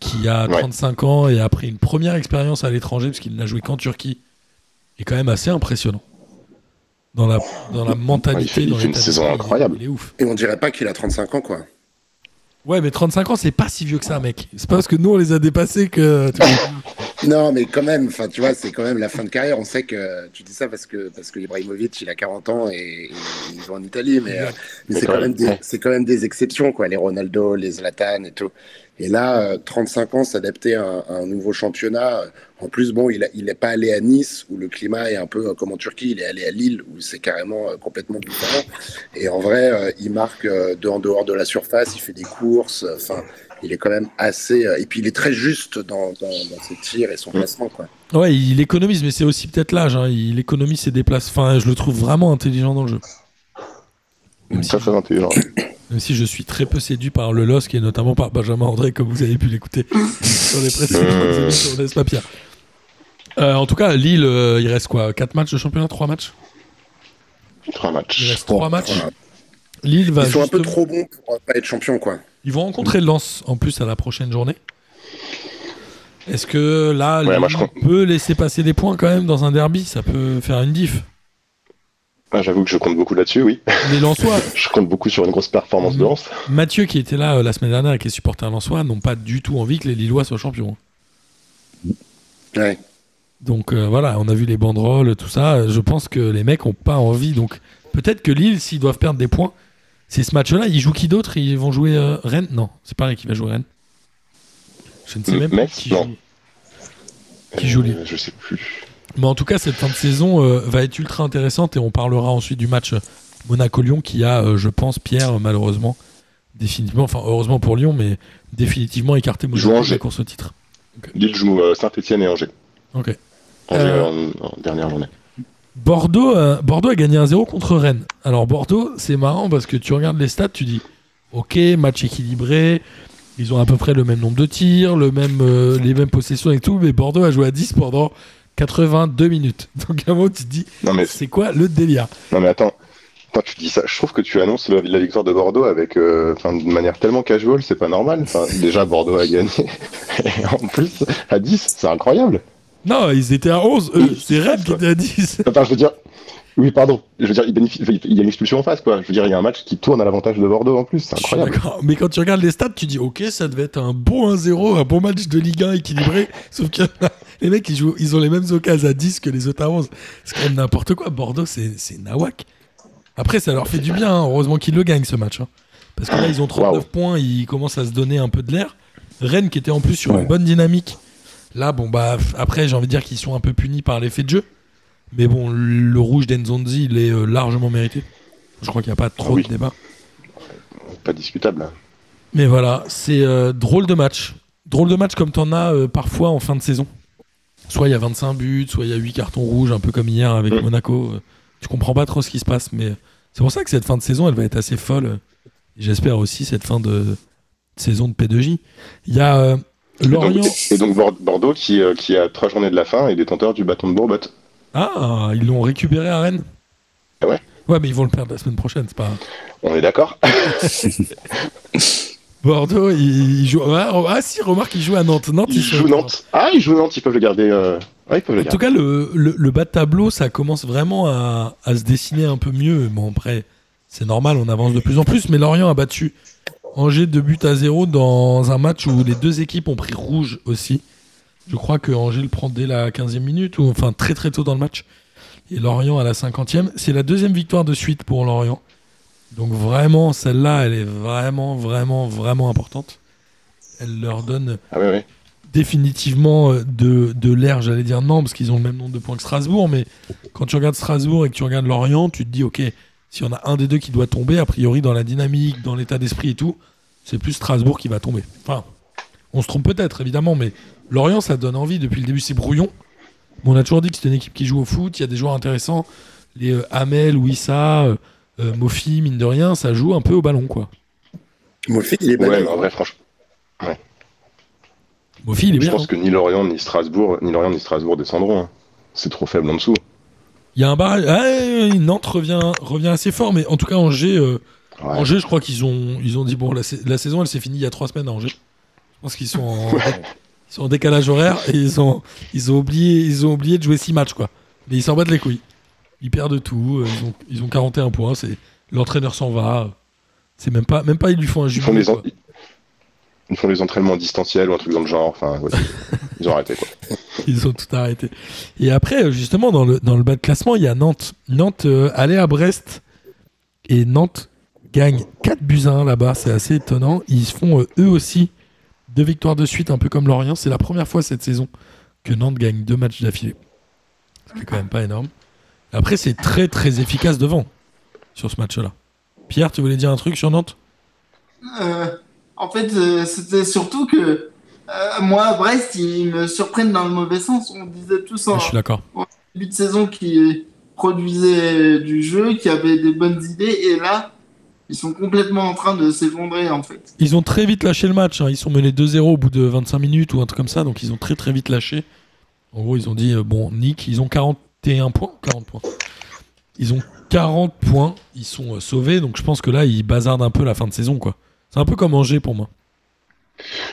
qui a Ouais. 35 ans et a pris une première expérience à l'étranger, parce qu'il n'a joué qu'en Turquie, est quand même assez impressionnant. Dans la, dans la mentalité, Ouais, il fait- il dans fait une saison d'esprit, il est- incroyable. Il est ouf. et on dirait pas qu'il a 35 ans quoi. Ouais, mais 35 ans, c'est pas si vieux que ça, mec. C'est pas parce que nous, on les a dépassés que. *laughs* Non mais quand même, enfin tu vois, c'est quand même la fin de carrière. On sait que tu dis ça parce que parce que Ibrahimovic il a 40 ans et, et il joue en Italie, mais, euh, mais c'est quand même des, c'est quand même des exceptions quoi. Les Ronaldo, les Zlatan et tout. Et là, euh, 35 ans, s'adapter à, un- à un nouveau championnat. euh, En plus, bon, il n'est pas allé à Nice, où le climat est un peu euh, comme en Turquie. Il est allé à Lille, où c'est carrément euh, complètement différent. Et en vrai, euh, il marque euh, de en dehors de la surface, il fait des courses. euh, Enfin, il est quand même assez. euh, et puis, il est très juste dans, dans, dans ses tirs et son placement. Quoi. Ouais, il économise, mais c'est aussi peut-être l'âge. hein. Il économise ses déplacements. Enfin, je le trouve vraiment intelligent dans le jeu. Même si, Très, très intelligent. Même si je suis très peu séduit par le LOSC et notamment par Benjamin André, comme vous avez pu l'écouter *laughs* sur les précédentes Euh. émissions, pas, Pierre Euh, En tout cas, Lille, euh, il reste quoi 4 matchs de championnat 3 matchs Trois Il matchs. reste 3 matchs. Voilà. Lille va Ils sont un peu trop bons pour pas être champion. Quoi. Ils vont rencontrer Lens en plus à la prochaine journée. Est-ce que là, Ouais, Lille moi, je crois- peut laisser passer des points quand même dans un derby? Ça peut faire une diff. Ah, J'avoue que je compte beaucoup là-dessus, oui. Les Lensois, *laughs* Je compte beaucoup sur une grosse performance de Lens. Mathieu qui était là euh, la semaine dernière et qui est supporter Lensois, n'ont pas du tout envie que les Lillois soient champions. Ouais. Donc euh, voilà, on a vu les banderoles, tout ça. Je pense que les mecs ont pas envie. Donc peut-être que Lille, s'ils doivent perdre des points, c'est ce match-là. Ils jouent qui d'autre? Ils vont jouer euh, Rennes? Non, c'est pareil qui va jouer Rennes. Je ne sais même pas Metz? qui Non. joue. Qui joue Lille Je sais plus. Mais en tout cas, cette fin de saison euh, va être ultra intéressante et on parlera ensuite du match euh, Monaco-Lyon qui a, euh, je pense, Pierre, malheureusement, définitivement, enfin heureusement pour Lyon, mais définitivement écarté Monaco de Angers. la course au titre. Lille joue euh, Saint-Etienne et Angers. Ok. Angers Euh, en, en dernière journée. Bordeaux, euh, Bordeaux a gagné 1-0 contre Rennes. Alors Bordeaux, c'est marrant parce que tu regardes les stats, tu dis, ok, match équilibré, ils ont à peu près le même nombre de tirs, le même, euh, les mêmes possessions et tout, mais Bordeaux a joué à 10 pendant 82 minutes. *laughs* Donc à un moment, tu te dis, mais, c'est quoi le délire? Non mais attends. Attends, tu dis ça. Je trouve que tu annonces la, la victoire de Bordeaux avec, euh, de manière tellement casual, c'est pas normal. *laughs* Déjà Bordeaux a gagné. Et en plus, à 10, c'est incroyable. Non, ils étaient à 11, eux. Oui, C'est Rennes qui était à 10. *laughs* Attends, je veux dire. Oui, pardon. Je veux dire, il, bénéficie- il y a une expulsion en face, quoi. Je veux dire, il y a un match qui tourne à l'avantage de Bordeaux en plus. C'est incroyable. Mais quand tu regardes les stats, tu dis, ok, ça devait être un bon 1-0, un bon match de Ligue 1 équilibré. Sauf que les mecs, ils, jouent, ils ont les mêmes occasions à 10 que les autres à 11. C'est quand même n'importe quoi. Bordeaux, c'est c'est nawak. Après, ça leur fait du bien. hein. Heureusement qu'ils le gagnent, ce match. hein. Parce que là, ils ont 39 Waouh. points. Ils commencent à se donner un peu de l'air. Rennes, qui était en plus sur Ouais. une bonne dynamique. Là, bon, bah, après, j'ai envie de dire qu'ils sont un peu punis par l'effet de jeu. Mais bon, le rouge d'Enzonzi, il est euh, largement mérité. Je crois qu'il n'y a pas trop Ah oui. de débat. Pas discutable. hein. Mais voilà, c'est euh, drôle de match. Drôle de match comme t'en as euh, parfois en fin de saison. Soit il y a 25 buts, soit il y a 8 cartons rouges, un peu comme hier avec Mm. Monaco. Euh, Tu comprends pas trop ce qui se passe, mais c'est pour ça que cette fin de saison, elle va être assez folle. J'espère aussi cette fin de saison de P2J. Il y a euh, Et donc, Lorient. et donc Bord- Bordeaux qui, euh, qui a trois journées de la fin est détenteur du bâton de Bourbot. Ah, ils l'ont récupéré à Rennes Ah ouais Ouais, mais ils vont le perdre la semaine prochaine, c'est pas. On est d'accord *laughs* Bordeaux, ils jouent. Ah, ah, si, remarque, ils jouent à Nantes. Nantes, Ils sont- jouent Nantes. Ah, ils jouent Nantes, ils peuvent le garder. euh, Ouais, ils peuvent le En tout cas, le, le, le bas de tableau, ça commence vraiment à, à se dessiner un peu mieux. Bon, après, c'est normal, on avance de plus en plus. Mais Lorient a battu Angers de but à zéro dans un match où les deux équipes ont pris rouge aussi. Je crois que Angers le prend dès la 15e minute, ou enfin très très tôt dans le match. Et Lorient à la 50e. C'est la deuxième victoire de suite pour Lorient. Donc vraiment, celle-là, elle est vraiment, vraiment, vraiment importante. Elle leur donne Ah définitivement euh, de, de l'air, j'allais dire non, parce qu'ils ont le même nombre de points que Strasbourg, mais quand tu regardes Strasbourg et que tu regardes Lorient, tu te dis, ok, si on a un des deux qui doit tomber, a priori dans la dynamique, dans l'état d'esprit et tout, c'est plus Strasbourg qui va tomber. Enfin, on se trompe peut-être, évidemment, mais Lorient, ça donne envie depuis le début, c'est brouillon. Mais on a toujours dit que c'était une équipe qui joue au foot, il y a des joueurs intéressants, les euh, Hamel, Wissa, euh, euh, Mofi, mine de rien, ça joue un peu au ballon, quoi. Mofi, il est Ouais, balèze. mais en vrai, franchement, Mofi, il est je bien. pense hein. que ni Lorient, ni Strasbourg, ni Lorient, ni Strasbourg descendront. hein. C'est trop faible en dessous. Il y a un barrage. Ah, ouais, ouais, Nantes revient, revient assez fort, mais en tout cas, Angers, euh, Ouais. Angers, je crois qu'ils ont, ils ont dit bon, la, sa- la saison, elle s'est finie il y a trois semaines à Angers. Je pense qu'ils sont en, ils sont en décalage horaire et ils ont, ils ont oublié, ils ont oublié de jouer six matchs quoi. Mais ils s'en battent les couilles. Ils perdent tout. euh, Ils ont, ils ont 41 points. C'est l'entraîneur s'en va. C'est même pas, même pas ils lui font un Ils font, jubilé. des en- ils font des entraînements distanciels ou un truc dans le genre. Enfin, ouais, *laughs* ils ont arrêté quoi. Ils ont tout arrêté. Et après, euh, justement, dans le, dans le bas de classement, il y a Nantes. Nantes euh, allait à Brest et Nantes gagne 4 buts à 1 là-bas. C'est assez étonnant. Ils se font euh, eux aussi deux victoires de suite, un peu comme Lorient. C'est la première fois cette saison que Nantes gagne deux matchs d'affilée. Ce qui est quand même pas énorme. Après, c'est très très efficace devant sur ce match-là. Pierre, tu voulais dire un truc sur Nantes? Euh, en fait, euh, c'était surtout que euh, moi, Brest, ils me surprennent dans le mauvais sens. On disait tous en Je suis d'accord. début de saison qu'ils produisaient du jeu, qui avaient des bonnes idées, et là, ils sont complètement en train de s'effondrer, en fait. Ils ont très vite lâché le match. hein. Ils sont menés 2-0 au bout de 25 minutes ou un truc comme ça. Donc ils ont très très vite lâché. En gros, ils ont dit euh, bon, Nick, ils ont 41 points. 40 points. Ils ont 40 points. Ils sont euh, sauvés. Donc je pense que là, ils bazardent un peu la fin de saison. quoi. C'est un peu comme Angers pour moi.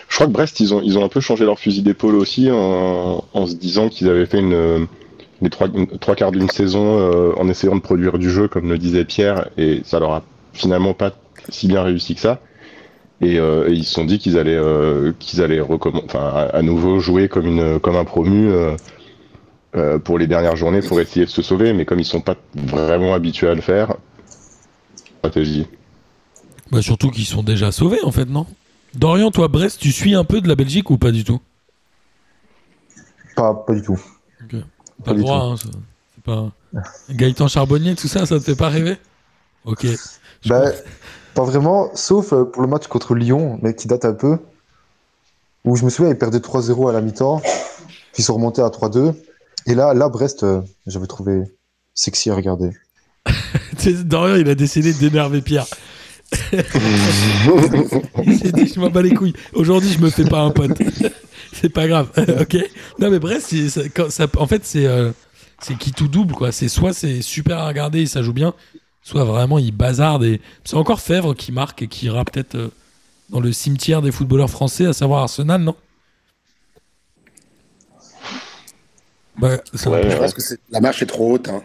Je crois que Brest, ils ont, ils ont un peu changé leur fusil d'épaule aussi en, se disant qu'ils avaient fait une, les trois, trois quarts d'une saison euh, en essayant de produire du jeu, comme le disait Pierre, et ça leur a finalement pas si bien réussi que ça. Et, euh, ils se sont dit qu'ils allaient, qu'ils allaient à nouveau jouer comme, une, comme un promu, euh, pour les dernières journées pour essayer de se sauver, mais comme ils sont pas vraiment habitués à le faire, stratégie. Bah, surtout qu'ils sont déjà sauvés, en fait, non? Dorian, toi, Brest, tu suis un peu de la Belgique ou pas du tout? Pas, pas du tout. T'as Pas le du droit, hein, c'est pas... Gaëtan Charbonnier, tout ça, ça te fait pas rêver? Ok. Je Bah, pense- pas vraiment, sauf euh, pour le match contre Lyon, mais qui date un peu. Où je me souviens, ils perdaient 3-0 à la mi-temps, puis ils sont remontés à 3-2. Et là, là Brest, euh, j'avais trouvé sexy à regarder. *laughs* Dorian, il a décidé d'énerver Pierre. Je m'en bats les couilles. Aujourd'hui, je me fais pas un pote. *laughs* c'est pas grave. *laughs* ok. Non, mais ça- en fait, c'est euh, c'est qui tout double, quoi. C'est soit c'est super à regarder et ça joue bien, soit vraiment il bazarde. Et... C'est encore Fèvre qui marque et qui ira peut-être euh, dans le cimetière des footballeurs français, à savoir Arsenal, non? Bah, ça- Ouais, Je pense que la marche est trop haute. Hein.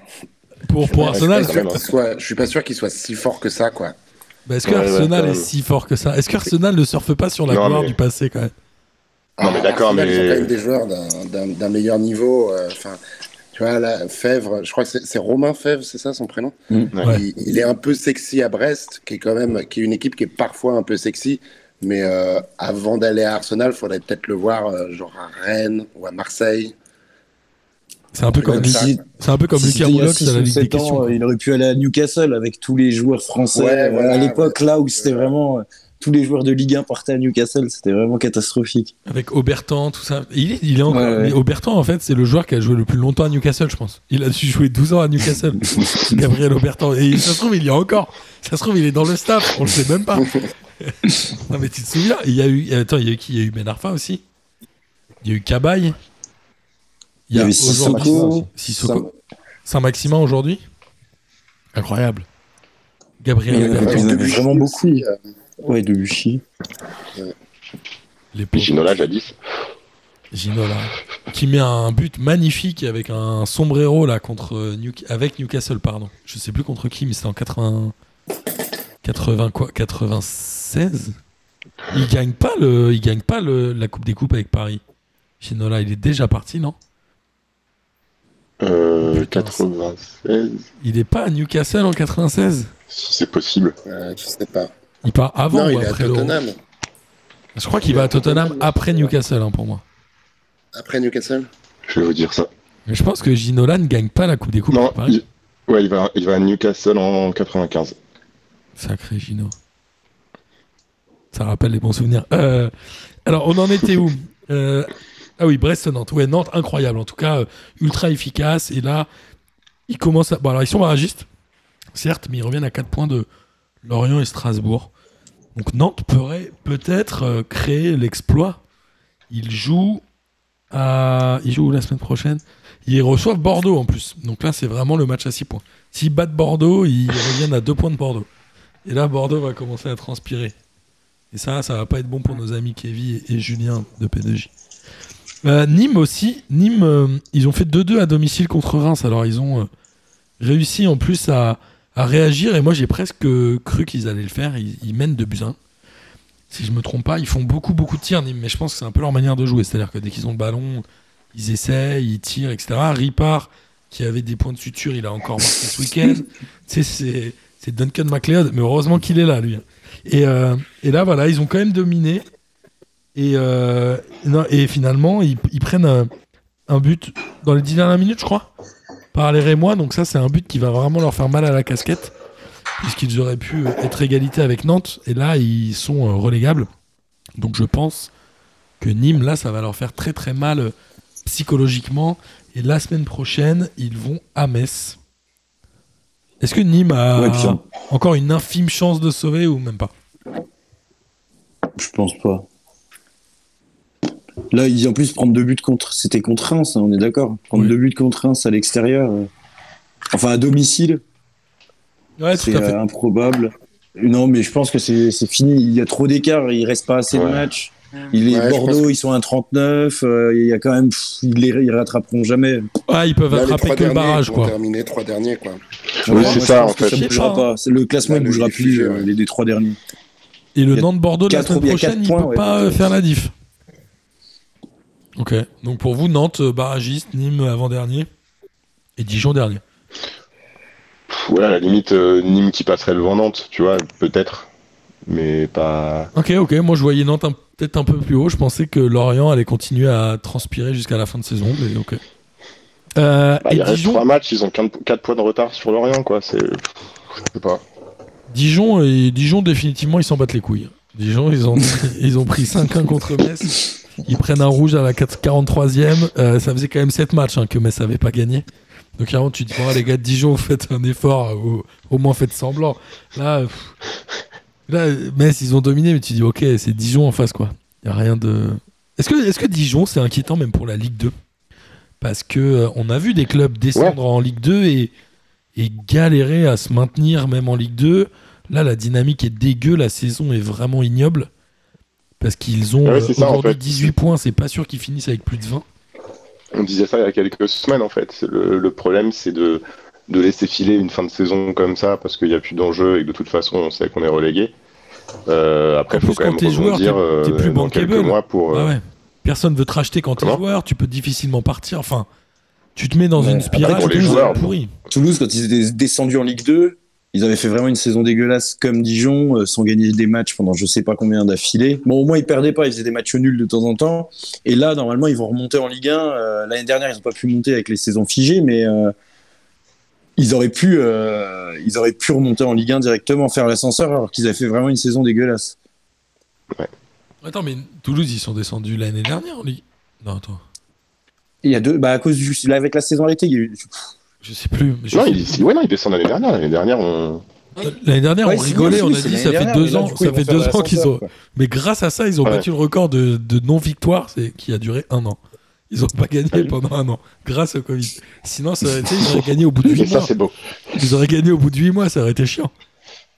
Pour, Arsenal, soit- je suis pas sûr qu'il soit si fort que ça, quoi. bah, est-ce que Ouais, ouais, Arsenal quand est même. si fort que ça? Est-ce que Arsenal ne surfe pas sur la Non, gloire mais- du passé quand même? Non, mais d'accord, Arsenal, mais- Ils ont quand même des joueurs d'un- meilleur niveau. euh, tu vois, là, Fèvre, je crois que c'est- Romain Fèvre, c'est ça son prénom? Ouais. il, il est un peu sexy à Brest, qui est quand même qui est une équipe qui est parfois un peu sexy. Mais euh, avant d'aller à Arsenal, il faudrait peut-être le voir euh, genre à Rennes ou à Marseille. C'est un peu comme, c'est un peu Lucas Moulox à la Ligue des questions. il aurait pu aller à Newcastle avec tous les joueurs français. Ouais, euh, voilà, à l'époque, ouais. là où c'était vraiment. euh, tous les joueurs de Ligue 1 partaient à Newcastle, c'était vraiment catastrophique. Avec Aubertan, tout ça. Il est, il est encore. Ouais, ouais. Mais Aubertan, en fait, c'est le joueur qui a joué le plus longtemps à Newcastle, je pense. Il a dû jouer 12 ans à Newcastle. *laughs* Gabriel Aubertan. Et ça se trouve, il y a encore. Ça se trouve, il est dans le staff. On le sait même pas. *laughs* non, mais tu te souviens Il y a eu. Attends, il y a eu qui? Il y a eu Ben Arfa aussi. Il y a eu Cabaye. Il y avait Sissoko. Sissoko. Saint-Maximin aujourd'hui. Incroyable. Gabriel Il y en. Il y vraiment beaucoup. Ouais, de Buchy. Les pauvres. Ginola, jadis. Ginola, qui met un but magnifique avec un sombrero là contre euh, New- avec Newcastle, pardon. Je sais plus contre qui, mais c'était en 80, 80 quoi, 96. Il gagne pas le, il gagne pas le, la Coupe des Coupes avec Paris. Ginola, il est déjà parti, non? Euh, Putain, 96, Il est pas à Newcastle en 96 si c'est possible. euh, je sais pas. Il part avant non, ou il est à après Tottenham. Je crois qu'il va à Tottenham après Newcastle hein, pour moi. Après Newcastle. Je vais vous dire ça. Mais je pense que Ginola ne gagne pas la Coupe des Coupes Non, il... Ouais, il va, il va à Newcastle en 95. Sacré Gino. Ça rappelle les bons souvenirs. Euh, alors, on en était où? Euh, Ah oui, Brest-Nantes. Ouais, Nantes, incroyable. En tout cas, euh, ultra efficace. Et là, ils commencent à. Bon, alors, ils sont barragistes, certes, mais ils reviennent à 4 points de Lorient et Strasbourg. Donc, Nantes pourrait peut-être euh, créer l'exploit. Ils jouent à. Ils jouent la semaine prochaine? Ils reçoivent Bordeaux en plus. Donc là, c'est vraiment le match à 6 points. S'ils battent Bordeaux, ils reviennent à 2 points de Bordeaux. Et là, Bordeaux va commencer à transpirer. Et ça, ça va pas être bon pour nos amis Kevin et, Julien de P2J. Euh, Nîmes aussi. Nîmes, euh, ils ont fait 2-2 à domicile contre Reims. Alors, ils ont euh, réussi en plus à, à réagir. Et moi, j'ai presque cru qu'ils allaient le faire. Ils, ils mènent de buts 1. Si je me trompe pas, ils font beaucoup, beaucoup de tirs, Nîmes. Mais je pense que c'est un peu leur manière de jouer. C'est-à-dire que dès qu'ils ont le ballon, ils essayent, ils tirent, etc. Ripard, qui avait des points de suture, il a encore marqué ce week-end. *laughs* tu sais, c'est, Duncan McLeod. Mais heureusement qu'il est là, lui. Et, et là, voilà, ils ont quand même dominé. Et, euh, non, et finalement, ils, ils prennent un, un but dans les 10 dernières minutes, je crois, par les Rémois. Donc, ça, c'est un but qui va vraiment leur faire mal à la casquette, puisqu'ils auraient pu être égalité avec Nantes. Et là, ils sont euh, relégables. Donc, je pense que Nîmes, là, ça va leur faire très très mal euh, psychologiquement. Et la semaine prochaine, ils vont à Metz. Est-ce que Nîmes a Ouais, encore une infime chance de sauver ou même pas? Je pense pas. Là, ils en plus prendre deux buts contre. C'était contre Reims, hein, on est d'accord. Prendre Oui. deux buts contre Reims à l'extérieur. euh, Enfin, à domicile, Ouais, c'est euh, improbable. Non, mais je pense que c'est c'est fini. Il y a trop d'écart. Il reste pas assez de matchs. Il est Ouais, Bordeaux, que- ils sont à 39. euh, il y a quand même. pff, ils les ils rattraperont jamais. Ouais, ils peuvent Là, les attraper trois que le barrage, quoi. terminer trois derniers, quoi. Oui, c'est je ça, en fait. Ça Je sais bougera pas, pas. C'est- Le classement ne bougera les plus. euh, ouais. Les des trois derniers. Et le a Nantes-Bordeaux de la semaine prochaine, il points, peut ouais, pas faire la diff. Ok. Donc pour vous, Nantes, euh, barragiste, Nîmes avant-dernier et Dijon dernier. Ouais, à la limite, euh, Nîmes qui passerait le vent Nantes, tu vois, peut-être. Mais pas. Ok, ok. Moi, je voyais Nantes peut-être un peu plus haut. Je pensais que Lorient allait continuer à transpirer jusqu'à la fin de saison, mais ok. Euh, Bah, et il reste Dijon, trois matchs, ils ont 4 points de retard sur l'Orient, quoi. C'est. Je sais pas. Dijon et Dijon définitivement ils s'en battent les couilles. Dijon ils ont *laughs* ils ont pris 5-1 contre Metz. Ils prennent un rouge à la 4- 43e. Euh, ça faisait quand même 7 matchs hein, que Metz avait pas gagné. Donc clairement tu te dis bon, les gars de Dijon *laughs* faites un effort ou au moins faites semblant. Là pff, là Metz ils ont dominé mais tu dis OK, c'est Dijon en face quoi. Il a rien de Est-ce que est-ce que Dijon c'est inquiétant même pour la Ligue 2 Parce que euh, on a vu des clubs descendre en Ligue 2 et et galérer à se maintenir même en Ligue 2. Là, la dynamique est dégueu, la saison est vraiment ignoble. Parce qu'ils ont Ouais, euh, ça, en aujourd'hui fait. 18 points, c'est pas sûr qu'ils finissent avec plus de 20. On disait ça il y a quelques semaines, en fait. Le, le problème, c'est de, de laisser filer une fin de saison comme ça, parce qu'il n'y a plus d'enjeu et que de toute façon, on sait qu'on est relégué. Euh, après, il faut quand quand même t'es joueur, rebondir t'es- t'es euh, plus dans quelques bankable. mois pour. euh, Ah ouais. Personne veut te racheter quand t'es joueur, tu peux difficilement partir. Enfin, tu te mets dans Ouais. une Après, spirale pour les joueurs, pourrie. Toulouse, quand ils étaient descendus en Ligue 2, ils avaient fait vraiment une saison dégueulasse comme Dijon, euh, sans gagner des matchs pendant je sais pas combien d'affilée. Bon, au moins, ils perdaient pas, ils faisaient des matchs nuls de temps en temps. Et là, normalement, ils vont remonter en Ligue 1. Euh, L'année dernière, ils n'ont pas pu monter avec les saisons figées, mais euh, ils, auraient pu, ils auraient pu remonter en Ligue 1 directement, faire l'ascenseur, alors qu'ils avaient fait vraiment une saison dégueulasse. Attends, mais Toulouse, ils sont descendus l'année dernière en Ligue. Non, attends. Il y a deux, bah, à cause du, là, avec la saison arrêtée, il y a eu, Je sais plus. mais je Non, sais- il, ouais, non, il descend l'année dernière. L'année dernière, on. L'année dernière, Ouais, on rigolait, on a dit ça fait deux ans, coup, ça fait deux ans qu'ils ont. quoi. Mais grâce à ça, ils ont Ouais. battu le record de, de non-victoire c'est- qui a duré un an. Ils ont pas gagné Ah pendant un an, grâce au Covid. Sinon, ça aurait été, ils auraient *laughs* gagné au bout de Et 8 ça, mois. c'est beau. Ils auraient gagné au bout de 8 mois, ça aurait été chiant.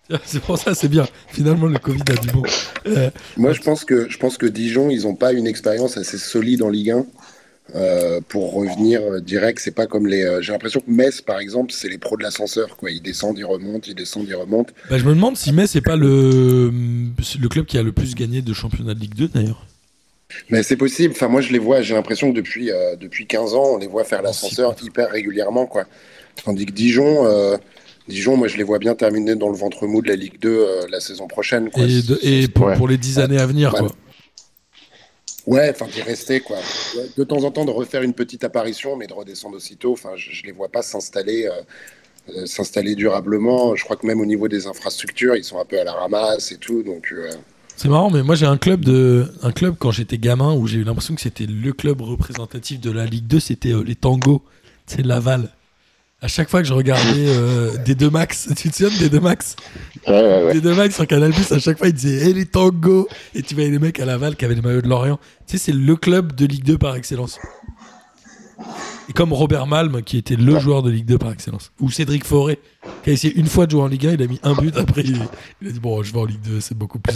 *laughs* C'est pour ça, c'est bien. Finalement, le Covid a du bon. Euh, Moi, je pense que je pense que Dijon, ils n'ont pas une expérience assez solide en Ligue 1 euh, pour revenir direct. C'est pas comme les. euh, J'ai l'impression que Metz, par exemple, c'est les pros de l'ascenseur. Quoi, ils descendent, ils remontent, ils descendent, ils remontent. bah, je me demande si Metz c'est pas le, le club qui a le plus gagné de championnat de Ligue 2 d'ailleurs. Mais c'est possible. Enfin, moi, je les vois. J'ai l'impression que depuis euh, depuis 15 ans, on les voit faire l'ascenseur hyper régulièrement, quoi. Tandis que Dijon. euh, Dijon, moi je les vois bien terminer dans le ventre mou de la Ligue 2 euh, la saison prochaine. Quoi. Et, de- et pour, Ouais. pour les 10 années à venir, quoi. Ouais, enfin d'y rester quoi. De temps en temps de refaire une petite apparition, mais de redescendre aussitôt. Enfin, je, je les vois pas s'installer, euh, euh, s'installer durablement. Je crois que même au niveau des infrastructures, ils sont un peu à la ramasse et tout. Euh, C'est marrant, mais moi j'ai un club de un club quand j'étais gamin où j'ai eu l'impression que c'était le club représentatif de la Ligue 2, c'était les tangos, c'est Laval. À chaque fois que je regardais euh, des deux max, tu te souviens des deux max? Ouais, ouais, ouais. Des deux max sur Canal à chaque fois ils disaient hey, les tangos et tu voyais les mecs à Laval qui avaient le maillot de Lorient. Tu sais, c'est le club de Ligue 2 par excellence. Et comme Robert Malm qui était le joueur de Ligue 2 par excellence. Ou Cédric Forêt qui a essayé une fois de jouer en Ligue 1, il a mis un but, après il, il a dit bon je vais en Ligue 2, c'est beaucoup plus.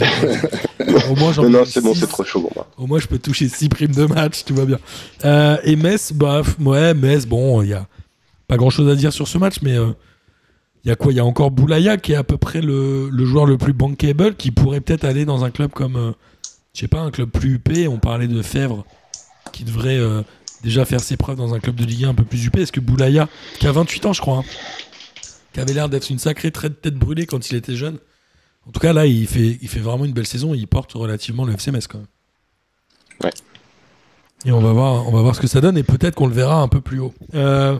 Au moins j'en Non, c'est bon, c'est trop chaud pour moi. Au moins, je peux toucher 6 primes de match, tout va bien. Euh, et Metz, bah, ouais, Metz, bon, il y a pas grand chose à dire sur ce match, mais euh, il y a quoi? Il y a encore Boulaya qui est à peu près le, joueur le plus bankable qui pourrait peut-être aller dans un club comme, euh, je sais pas, un club plus UP. On parlait de Fèvre qui devrait euh, déjà faire ses preuves dans un club de Ligue 1 un peu plus UP. Est-ce que Boulaya, qui a 28 ans, je crois, hein, qui avait l'air d'être une sacrée tête brûlée quand il était jeune, en tout cas, là, il fait, il fait vraiment une belle saison. Il porte relativement le FC Metz quand même. Ouais. Et on va voir, on va voir ce que ça donne et peut-être qu'on le verra un peu plus haut. Euh,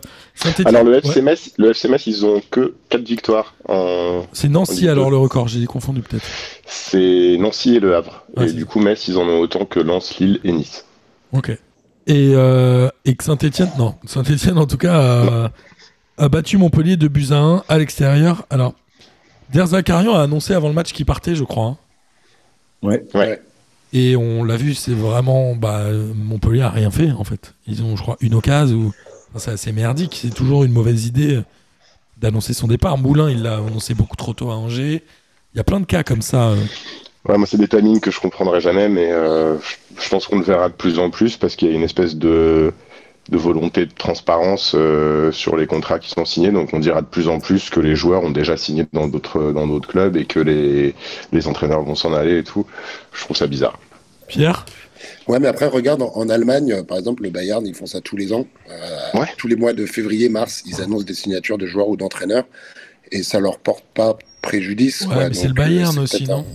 Alors, le FC, Ouais. Metz, le FC Metz, ils ont que 4 victoires. En... c'est Nancy alors le record. J'ai confondu peut-être. C'est Nancy et Le Havre. Ah, et du coup, Metz, ils en ont autant que Lens, Lille et Nice. Ok. Et, euh, et que Saint-Etienne, non, Saint-Etienne en tout cas a, a battu Montpellier de buts à 1 à l'extérieur. Alors, Der Zakarian a annoncé avant le match qu'il partait, je crois. hein. Ouais. Ouais. Et on l'a vu, c'est vraiment. Bah, Montpellier a rien fait en fait. Ils ont, je crois, une occasion. Enfin, c'est assez merdique. C'est toujours une mauvaise idée d'annoncer son départ. Moulin, il l'a annoncé beaucoup trop tôt à Angers. Il y a plein de cas comme ça. euh. Ouais, moi, c'est des timings que je comprendrai jamais, mais euh, je pense qu'on le verra de plus en plus parce qu'il y a une espèce de, de volonté de transparence euh, sur les contrats qui sont signés. Donc, on dira de plus en plus que les joueurs ont déjà signé dans d'autres dans d'autres clubs et que les, les entraîneurs vont s'en aller et tout. Je trouve ça bizarre. Pierre? Ouais, mais après, regarde, en, en Allemagne, euh, par exemple, le Bayern, ils font ça tous les ans. Euh, Ouais. Tous les mois de février, mars, ils annoncent des signatures de joueurs ou d'entraîneurs. Et ça leur porte pas préjudice. Ouais, quoi. mais c'est le Bayern c'est aussi, un- non?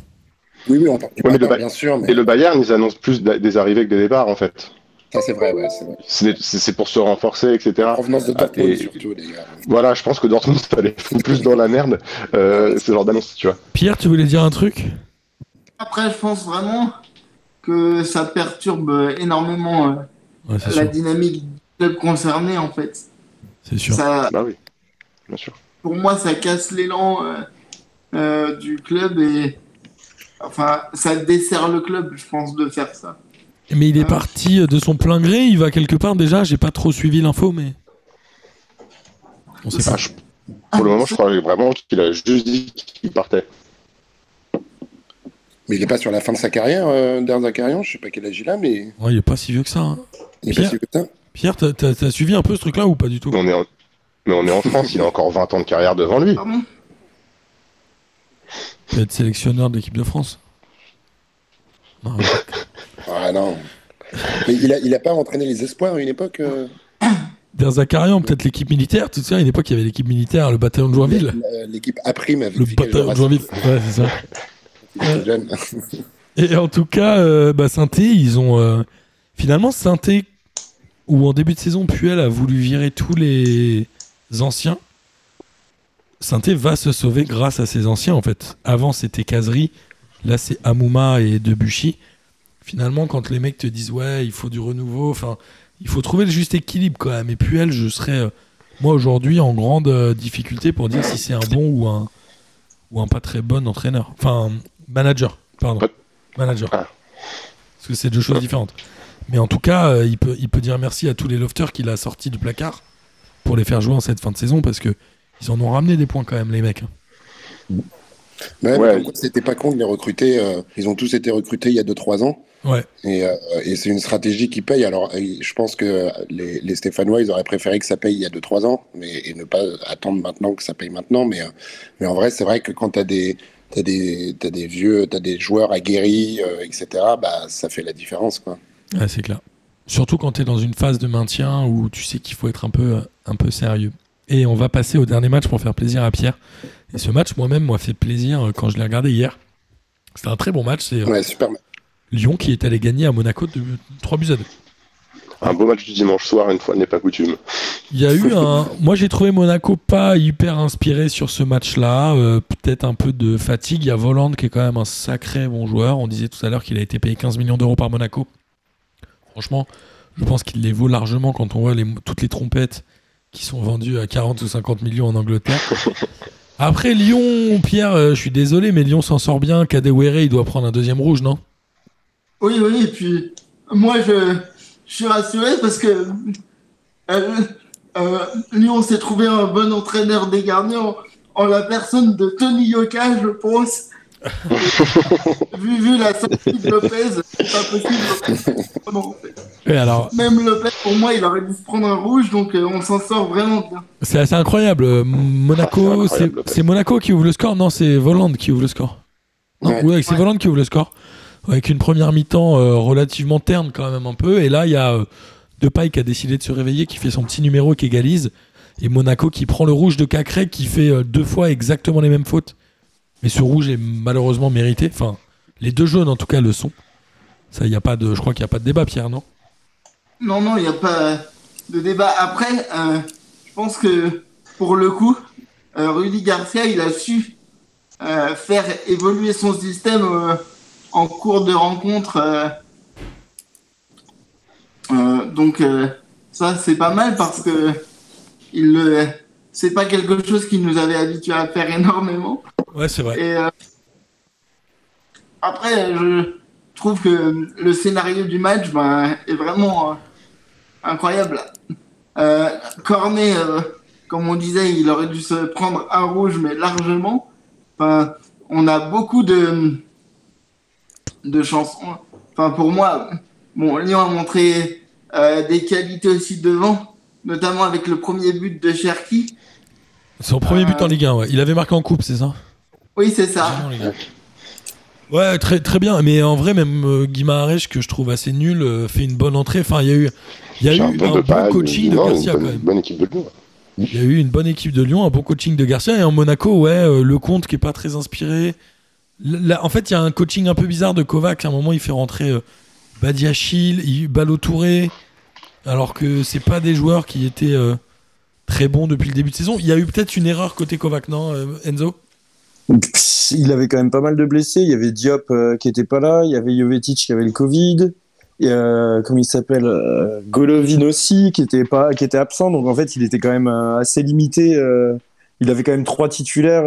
Oui, oui, on parle du Ouais, mais le Bayern, Ba- bien sûr, mais Et le Bayern, ils annoncent plus des arrivées que des départs, en fait. Ça, c'est vrai, ouais, c'est pour se renforcer, etc. En provenance de Ah, Dortmund, et- surtout, les gars. Voilà, je pense que Dortmund, ça les fout plus dans la merde, euh, ce genre d'annonce, tu vois. Pierre, tu voulais dire un truc? Après, je pense vraiment que ça perturbe énormément euh, Ouais, la sûr. dynamique du club concerné, en fait. C'est sûr. Ça, Bah oui, bien sûr. pour moi, ça casse l'élan euh, euh, du club et enfin, ça dessert le club, je pense, de faire ça. Mais il est Ah. parti de son plein gré, il va quelque part déjà, j'ai pas trop suivi l'info, mais. On sait Ah, pas. je- pour le moment, je crois vraiment qu'il a juste dit qu'il partait. Mais il est pas sur la fin de sa carrière, euh, Zakarian, je sais pas quel âge il a, mais Ouais, il est pas si vieux que ça. hein. il est Pierre pas si vieux que ça. Pierre, t'as- suivi un peu ce truc-là ou pas du tout? Mais on est en, mais on est en France, il a encore 20 ans de carrière devant lui. Pardon? Tu vas être sélectionneur de l'équipe de France. Non, Ah non. Mais il a, il a pas entraîné les espoirs à une époque euh, *coughs* Der Zakarian, peut-être l'équipe militaire, tout ça. À une époque, il y avait l'équipe militaire, le bataillon de Joinville. L'équipe A-Prime avec Le bataillon de Joinville. Ouais, c'est ça. jeune. *laughs* Et en tout cas, euh, bah, Sainté, ils ont. euh, finalement, Sainté, où en début de saison, Puel a voulu virer tous les anciens. Sainté va se sauver grâce à ses anciens, en fait. Avant, c'était Casery. Là, c'est Amouma et Debuchy. Finalement, quand les mecs te disent, ouais, il faut du renouveau, enfin, il faut trouver le juste équilibre, quand même. Et Puel, je serais, euh, moi, aujourd'hui, en grande euh, difficulté pour dire si c'est un bon ou un, ou un pas très bon entraîneur. Enfin, manager, pardon. Manager. Ah. Parce que c'est deux choses différentes. Mais en tout cas, euh, il, peut, il peut dire merci à tous les lofters qu'il a sortis du placard pour les faire jouer en cette fin de saison parce que ils en ont ramené des points quand même, les mecs. hein. Ouais, mais Ouais. c'était pas con de les recruter. euh, ils ont tous été recrutés il y a 2-3 ans. Ouais. Et, euh, et c'est une stratégie qui paye. Alors, je pense que les, les Stéphanois, ils auraient préféré que ça paye il y a 2-3 ans mais, et ne pas attendre maintenant que ça paye maintenant. Mais, euh, mais en vrai, c'est vrai que quand tu as des, t'as des, t'as des vieux, tu as des joueurs aguerris, euh, etc., bah, ça fait la différence. Quoi. Ouais, c'est clair. Surtout quand tu es dans une phase de maintien où tu sais qu'il faut être un peu, un peu sérieux. Et on va passer au dernier match pour faire plaisir à Pierre. Et ce match, moi-même, m'a fait plaisir quand je l'ai regardé hier. C'était un très bon match. C'est Ouais, super. Lyon qui est allé gagner à Monaco de 3 buts à 2. Un beau match du dimanche soir, une fois n'est pas coutume. Il y a eu un. Moi, j'ai trouvé Monaco pas hyper inspiré sur ce match-là. Euh, Peut-être un peu de fatigue. Il y a Voland qui est quand même un sacré bon joueur. On disait tout à l'heure qu'il a été payé 15 millions d'euros par Monaco. Franchement, je pense qu'il les vaut largement quand on voit les, toutes les trompettes qui sont vendues à 40 ou 50 millions en Angleterre. *laughs* Après Lyon, Pierre, euh, je suis désolé, mais Lyon s'en sort bien. Kadewere, il doit prendre un deuxième rouge, non? Oui, oui, et puis moi je, je suis rassuré parce que euh, euh, Lyon s'est trouvé un bon entraîneur des gardiens en, en la personne de Tony Yoka, je pense. *laughs* vu, vu la sortie de Lopez, c'est pas possible. Non, en fait. Et alors, Même Lopez, pour moi, il aurait dû se prendre un rouge, donc euh, on s'en sort vraiment bien. C'est assez incroyable. Ah, c'est Monaco, c'est Monaco qui ouvre le score? Non, c'est Voland qui ouvre le score. Non, Ouais. ouais, c'est Ouais. Voland qui ouvre le score. Avec une première mi-temps euh, relativement terne quand même un peu. Et là, il y a euh, Depay qui a décidé de se réveiller, qui fait son petit numéro, qui égalise. Et Monaco qui prend le rouge de Cacré, qui fait euh, deux fois exactement les mêmes fautes. Mais ce rouge est malheureusement mérité. Enfin, les deux jaunes en tout cas le sont. Ça, y a pas de, je crois qu'il n'y a pas de débat, Pierre, non? Non, non, il n'y a pas de débat. Après, euh, je pense que pour le coup, Rudy Garcia, il a su faire évoluer son système en cours de rencontre. euh. Euh, donc, euh, ça, c'est pas mal parce que il le- c'est pas quelque chose qui nous avait habitués à faire énormément. Ouais, c'est vrai. Et euh, après, je trouve que le scénario du match ben, est vraiment euh, incroyable. Euh, Cornet, comme on disait, il aurait dû se prendre un rouge, mais largement. Enfin, on a beaucoup de, de chansons. Enfin, pour moi, bon, Lyon a montré euh, des qualités aussi devant, notamment avec le premier but de Cherki. Son premier but en Ligue 1, ouais. Il avait marqué en coupe, c'est ça? Oui, c'est ça. Génial, les gars. Ouais, très, très bien. Mais en vrai, même euh, que je trouve assez nul, euh, fait une bonne entrée. Enfin, il y a eu, il y a eu J'ai un bon pas- coaching de non, Garcia une quand bonne, même. bonne équipe de Lyon. Il y a eu une bonne équipe de Lyon, un bon coaching de Garcia. Et en Monaco, ouais, euh, le compte qui est pas très inspiré. Là, en fait, il y a un coaching un peu bizarre de Kovac. À un moment, il fait rentrer euh, Badiachil, il- Balo Touré, alors que c'est pas des joueurs qui étaient euh, très bons depuis le début de saison. Il y a eu peut-être une erreur côté Kovac, non, euh, Enzo? Il avait quand même pas mal de blessés. Il y avait Diop euh, qui était pas là. Il y avait Jovetic qui avait le Covid. Et, comment il s'appelle Golovin aussi qui était pas, qui était absent. Donc en fait, il était quand même assez limité. il avait quand même trois titulaires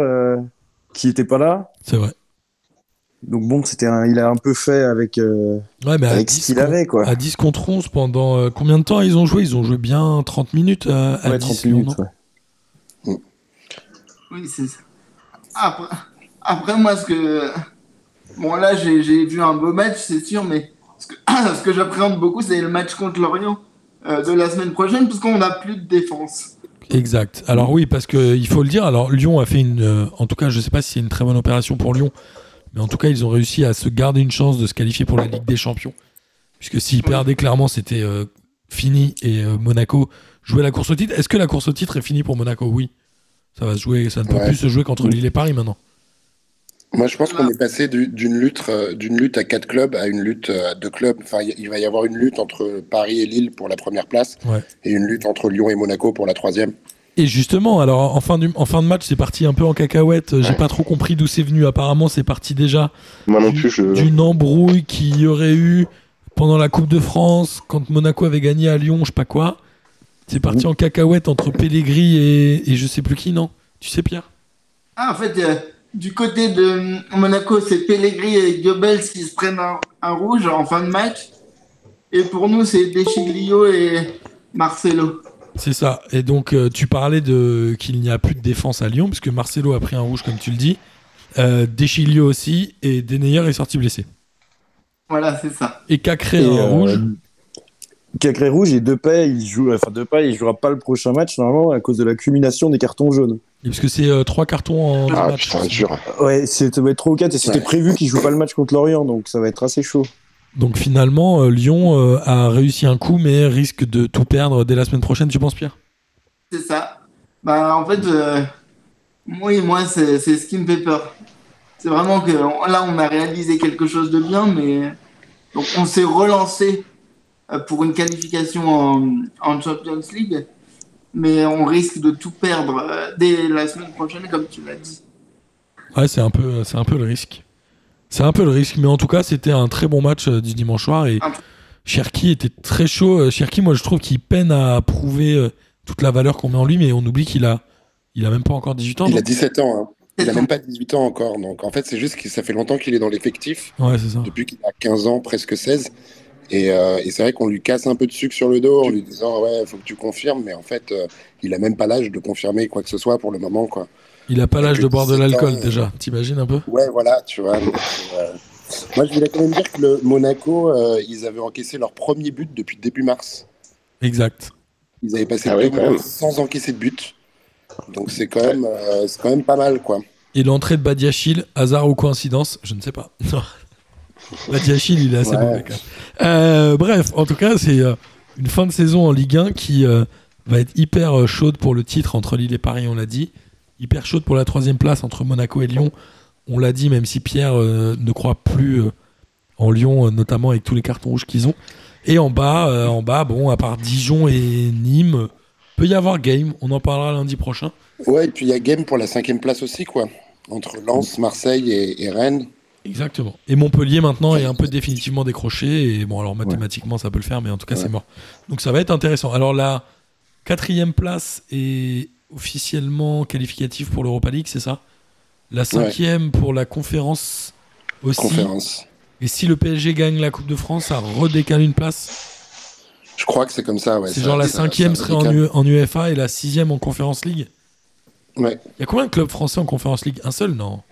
qui étaient pas là. C'est vrai. Donc bon, c'était un- il a un peu fait avec, euh, Ouais, mais à avec 10 ce qu'il avait quoi. À 10 contre 11 pendant euh, combien de temps ils ont joué? Ils ont joué bien 30 minutes euh, à Ouais, 10, 30 Lyon, minutes. ouais. Oui, c'est ça. Après, après, moi, ce que. Bon, là, j'ai j'ai vu un beau match, c'est sûr, mais ce que, *coughs* ce que j'appréhende beaucoup, c'est le match contre l'Orient euh, de la semaine prochaine, puisqu'on n'a plus de défense. Exact. Alors oui, parce que il faut le dire. Alors Lyon a fait une, euh, en tout cas, je sais pas si c'est une très bonne opération pour Lyon, mais en tout cas, ils ont réussi à se garder une chance de se qualifier pour la Ligue des Champions. Puisque s'ils perdaient clairement, c'était euh, fini et euh, Monaco jouait la course au titre. Est-ce que la course au titre est finie pour Monaco? Oui. Ça va se jouer. Ça ne peut Ouais. plus se jouer qu'entre Lille et Paris maintenant. Moi, je pense qu'on est passé du- d'une lutte, euh, d'une lutte à quatre clubs à une lutte à deux clubs. Enfin, il va y avoir une lutte entre Paris et Lille pour la première place Ouais. et une lutte entre Lyon et Monaco pour la troisième. Et justement, alors en fin, du, en fin de match, c'est parti un peu en cacahuète. J'ai pas trop compris d'où c'est venu. Apparemment, c'est parti déjà Moi non Du- plus, je. d'une embrouille qu'il y aurait eu pendant la Coupe de France quand Monaco avait gagné à Lyon, je sais pas quoi. C'est parti en cacahuète entre Pellegrini et, et je sais plus qui, non? Tu sais, Pierre? Ah, en fait, euh, du côté de Monaco, c'est Pellegrini et Goebbels qui se prennent un, un rouge en fin de match. Et pour nous, c'est Deschiglio et Marcelo. C'est ça. Et donc, euh, tu parlais de qu'il n'y a plus de défense à Lyon, puisque Marcelo a pris un rouge, comme tu le dis. Euh, Deschilio aussi, et Deneyer est sorti blessé. Voilà, c'est ça. Et Cacré Et, un euh, rouge. Cacré rouge et Depay, il joue, enfin Depay, il jouera pas le prochain match normalement à cause de l'accumulation des cartons jaunes. Et Parce que c'est euh, trois cartons en Ah matchs. putain, dur. Ouais, c'est- ça va être 3 ou 4 et c'était Ouais. prévu qu'il joue pas le match contre l'Orient, donc ça va être assez chaud. Donc finalement, euh, Lyon euh, a réussi un coup, mais risque de tout perdre dès la semaine prochaine, tu penses, Pierre? C'est ça. Bah, en fait, euh, oui, moi, c'est ce qui me fait peur. C'est vraiment que on- là, on a réalisé quelque chose de bien, mais donc on s'est relancé euh, pour une qualification en, en Champions League, mais on risque de tout perdre dès la semaine prochaine, comme tu l'as dit. Ouais, c'est un peu, un peu le risque. C'est un peu le risque, mais en tout cas, c'était un très bon match euh, du dimanche soir et Cherki était très chaud. Euh, Cherki, moi, je trouve qu'il peine à prouver euh, toute la valeur qu'on met en lui, mais on oublie qu'il a, il a même pas encore 18 ans. Il non a 17 ans. hein. *laughs* Il a 17 même pas 18 ans encore. Donc en fait, c'est juste que ça fait longtemps qu'il est dans l'effectif, Ouais, c'est ça. depuis qu'il a 15 ans, presque 16. Et, euh, et c'est vrai qu'on lui casse un peu de sucre sur le dos en lui disant ouais, faut que tu confirmes, mais en fait, euh, il a même pas l'âge de confirmer quoi que ce soit pour le moment, quoi. Il a pas l'âge de boire de 17 ans, l'alcool euh, déjà. T'imagines un peu Ouais, voilà, tu vois. donc, euh, moi, je voulais quand même dire que le Monaco, euh, ils avaient encaissé leur premier but depuis début mars. Exact. Ils avaient passé Ah deux mois sans encaisser de but. Donc c'est quand même, euh, c'est quand même pas mal, quoi. Et l'entrée de Badiachil, hasard ou coïncidence, je ne sais pas. *laughs* Badiachil, il est assez Ouais. mauvais quand même. Euh, bref, en tout cas, c'est euh, une fin de saison en Ligue 1 qui euh, va être hyper euh, chaude pour le titre entre Lille et Paris, on l'a dit. Hyper chaude pour la troisième place entre Monaco et Lyon. On l'a dit, même si Pierre euh, ne croit plus euh, en Lyon, euh, notamment avec tous les cartons rouges qu'ils ont. Et en bas, en bas, bon, à part Dijon et Nîmes, peut y avoir game. On en parlera lundi prochain. Ouais, et puis il y a game pour la cinquième place aussi, quoi. Entre Lens, Marseille et, et Rennes. Exactement. Et Montpellier maintenant est un peu définitivement décroché. Et bon, alors mathématiquement ça peut le faire, mais en tout cas c'est mort. Donc ça va être intéressant. Alors la quatrième place est officiellement qualificative pour l'Europa League, c'est ça? La cinquième pour la conférence aussi. Conférence. Et si le PSG gagne la Coupe de France, ça redécale une place? Je crois que c'est comme ça, ouais. c'est genre la cinquième serait en, décale. U- en UEFA et la sixième en Conférence League. Ouais. Il y a combien de clubs français en Conférence League? Un seul, non?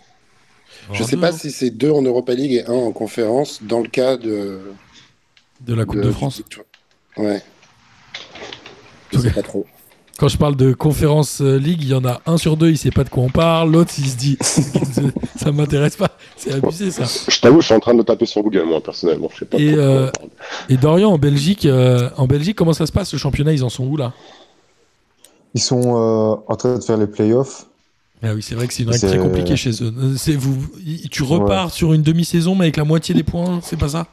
Je Alors, sais deux, pas si c'est deux en Europa League et un en conférence dans le cas de. De la Coupe de, France. Ouais. Je sais pas trop. Quand je parle de conférence euh, league, il y en a un sur deux, il sait pas de quoi on parle. L'autre, il se dit, *laughs* ça m'intéresse pas. C'est abusé ça. Je t'avoue, je suis en train de taper sur Google, moi, personnellement. Je sais pas Et, trop de quoi euh. Et Dorian, en Belgique, euh, en Belgique, comment ça se passe le championnat? Ils en sont où là? Ils sont euh, en train de faire les playoffs. Ah oui, c'est vrai que c'est une règle très compliquée chez eux. C'est vous, tu repars sur une demi-saison, mais avec la moitié des points, c'est pas ça?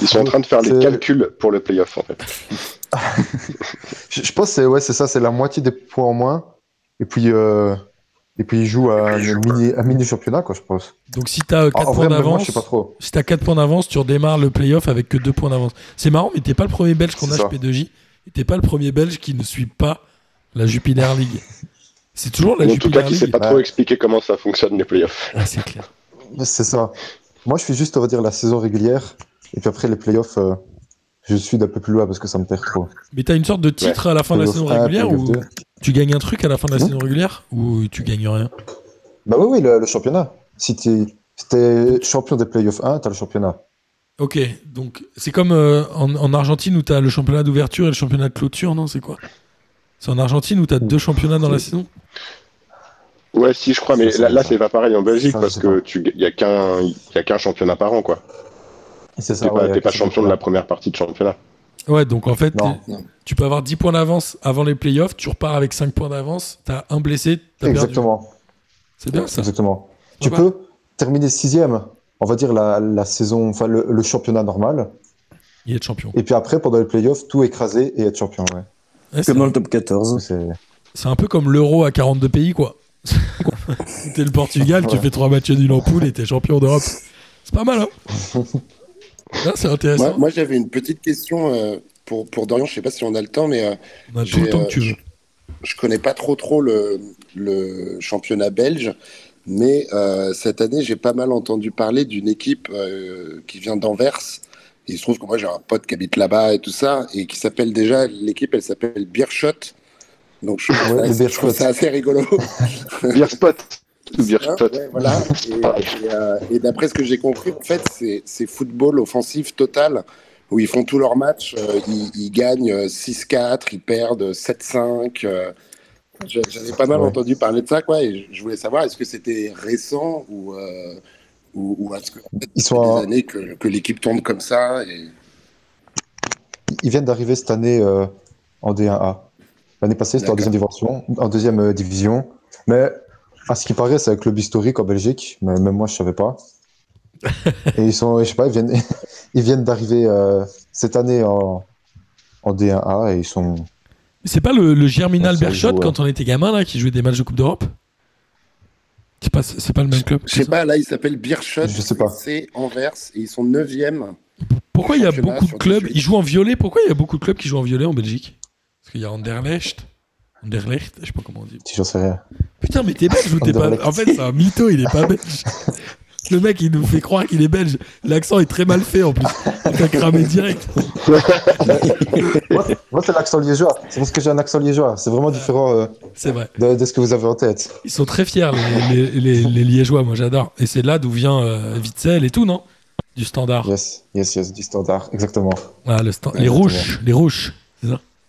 Ils sont en train de faire les calculs pour le playoff, en fait. *laughs* Je, je pense que c'est ouais, c'est ça, c'est la moitié des points en moins. Et puis, euh, et puis ils jouent à un mini, championnat, quoi, je pense. Donc si t'as 4 En, en points d'avance, je sais pas trop. si t'as 4 points d'avance, tu redémarres le playoff avec que 2 points d'avance. C'est marrant, mais t'es pas le premier Belge qu'on a ça. chez P2J. Et t'es pas le premier Belge qui ne suit pas la Jupiler League. C'est toujours la en tout cas, qui sait League. pas trop expliquer comment ça fonctionne, les playoffs. Ah, c'est clair. C'est ça. Moi, je fais juste, on va dire, la saison régulière. Et puis après, les playoffs, euh, je suis d'un peu plus loin parce que ça me perd trop. Mais t'as une sorte de titre à la fin de la saison 1, régulière ou 2. tu gagnes un truc à la fin de la Non. saison régulière ou tu gagnes rien? Bah oui, oui, le, le championnat. Si t'es si t'es champion des playoffs 1, t'as le championnat. Ok, donc c'est comme euh, en, en Argentine où t'as le championnat d'ouverture et le championnat de clôture, non C'est quoi? C'est en Argentine où t'as deux championnats dans la saison? Ouais, si, je crois, mais là, c'est pas pareil en Belgique Ça, parce sais que tu y a qu'un y a qu'un championnat par an, quoi. C'est T'es pas, t'es pas champion de la première partie de championnat. Ouais, donc en fait, Non. tu peux avoir 10 points d'avance avant les playoffs, tu repars avec 5 points d'avance, t'as un blessé, t'as perdu. Exactement. C'est bien ça. Exactement. Tu va. peux terminer sixième, on va dire la, la saison, enfin le, le championnat normal. Il est champion. Et puis après, pendant les playoffs, tout écraser et être champion. Ouais. Ouais, c'est Comme dans le top 14. C'est un peu comme l'euro à 42 pays, quoi. *laughs* t'es le Portugal, tu Ouais. fais 3 matchs nuls en poule et t'es champion d'Europe. C'est pas mal, hein *laughs* C'est intéressant. Moi, moi, j'avais une petite question euh, pour, pour Dorian. Je sais pas si on a le temps, mais euh, On a tout le temps euh, que tu veux. je connais pas trop trop le, le championnat belge, mais euh, cette année j'ai pas mal entendu parler d'une équipe euh, qui vient d'Anvers. Et il se trouve que moi j'ai un pote qui habite là-bas et tout ça, et qui s'appelle déjà l'équipe, elle s'appelle Beershot. Donc je, trouve Ouais, je trouve ça assez rigolo. *laughs* *laughs* Beer spot. Beer Hein, spot. ouais, voilà. *laughs* Et, et, euh, et d'après ce que j'ai compris, en fait, c'est football offensif total, où ils font tous leurs matchs, euh, ils, ils gagnent euh, 6-4, ils perdent 7-5. euh. J'a- J'avais pas mal Ouais. entendu parler de ça, quoi, et je voulais savoir, est-ce que c'était récent ou, euh, ou, ou est-ce que en fait, Ils sont des années que, que l'équipe tourne comme ça et... Ils viennent d'arriver cette année euh, en D1A. L'année passée, c'était en deuxième division, en deuxième euh, division. Mais à ce qui paraît, c'est un club historique en Belgique. Mais même moi, je savais pas. *laughs* Et ils sont, je sais pas, ils viennent, *laughs* ils viennent d'arriver euh, cette année en, en D1A et ils sont. C'est pas le, le Germinal Berchot quand on était gamin là qui jouait des matchs de Coupe d'Europe? C'est pas, c'est pas le même club Je sais pas, là, il s'appelle Beershot, Je sais pas. c'est Anvers, et ils sont 9e. Pourquoi il y a beaucoup de clubs 18. Ils jouent en violet? Pourquoi il y a beaucoup de clubs qui jouent en violet en Belgique? Parce qu'il y a Anderlecht. Anderlecht, je sais pas comment on dit. Si j'en sais rien. Putain, mais t'es belge ou t'es pas. En fait, c'est un mytho, il est pas belge. *laughs* Le mec, il nous fait croire qu'il est belge. L'accent est très mal fait en plus. Il t'a cramé direct. Moi, moi, c'est l'accent liégeois. C'est parce que j'ai un accent liégeois. C'est vraiment différent euh, vrai. de, de ce que vous avez en tête. Ils sont très fiers, les, les- les- les Liégeois, moi j'adore. Et c'est là d'où vient euh, Witzel et tout, non? Du standard. Yes, yes, yes, du standard. Exactement. Ah, le sta- Ouais, les exactement. rouges, les rouges.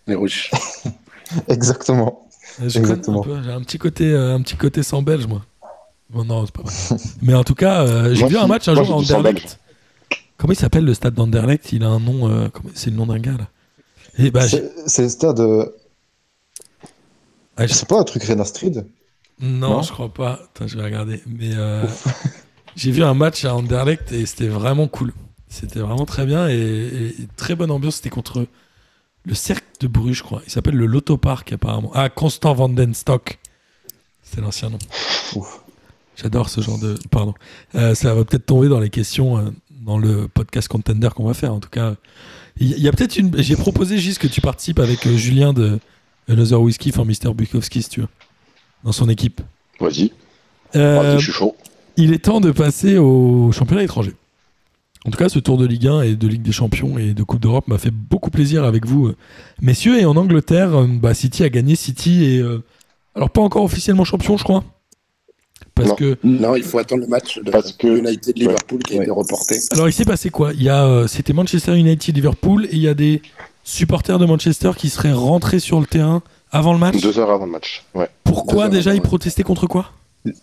Les rouges. *laughs* Exactement. Je Exactement. un J'ai un petit côté, euh, un petit côté sans belge, moi. Bon, non, c'est pas vrai. *laughs* Mais en tout cas, euh, j'ai vu un match un Moi, jour à Anderlecht. Comment il s'appelle le stade d'Anderlecht? Il a un nom. euh, c'est le nom d'un gars là. Et bah, j'ai- C'est le stade. euh, ah, C'est pas un truc Renastrid non, Non je crois pas. Attends, je vais regarder. Mais *laughs* j'ai vu un match à Anderlecht et c'était vraiment cool. C'était vraiment très bien et, et- et très bonne ambiance. C'était contre le Cercle de Bruges, je crois. Il s'appelle le Lotto Park apparemment. Ah, Constant Vandenstock. C'est l'ancien nom. Ouf. J'adore ce genre de. Pardon. Euh, ça va peut-être tomber dans les questions euh, dans le podcast contender qu'on va faire. En tout cas, il y, a peut-être une. J'ai proposé juste que tu participes avec euh, Julien de Another Whiskey for Mr. Bukowski, si tu veux, dans son équipe. Vas-y, vas-y, je suis chaud. il est temps de passer au championnat étranger. En tout cas, ce tour de Ligue 1 et de Ligue des Champions et de Coupe d'Europe m'a fait beaucoup plaisir avec vous, euh, messieurs. Et en Angleterre, euh, bah, City a gagné. City et alors pas encore officiellement champion, je crois, parce Non. que Non, il faut attendre le match de Parce que- United Liverpool qui a Ouais. été reporté. Alors il s'est passé quoi? Il y a euh, c'était Manchester United Liverpool et il y a des supporters de Manchester qui seraient rentrés sur le terrain Avant le match? Deux heures avant le match. Ouais. Pourquoi déjà ils protestaient contre quoi?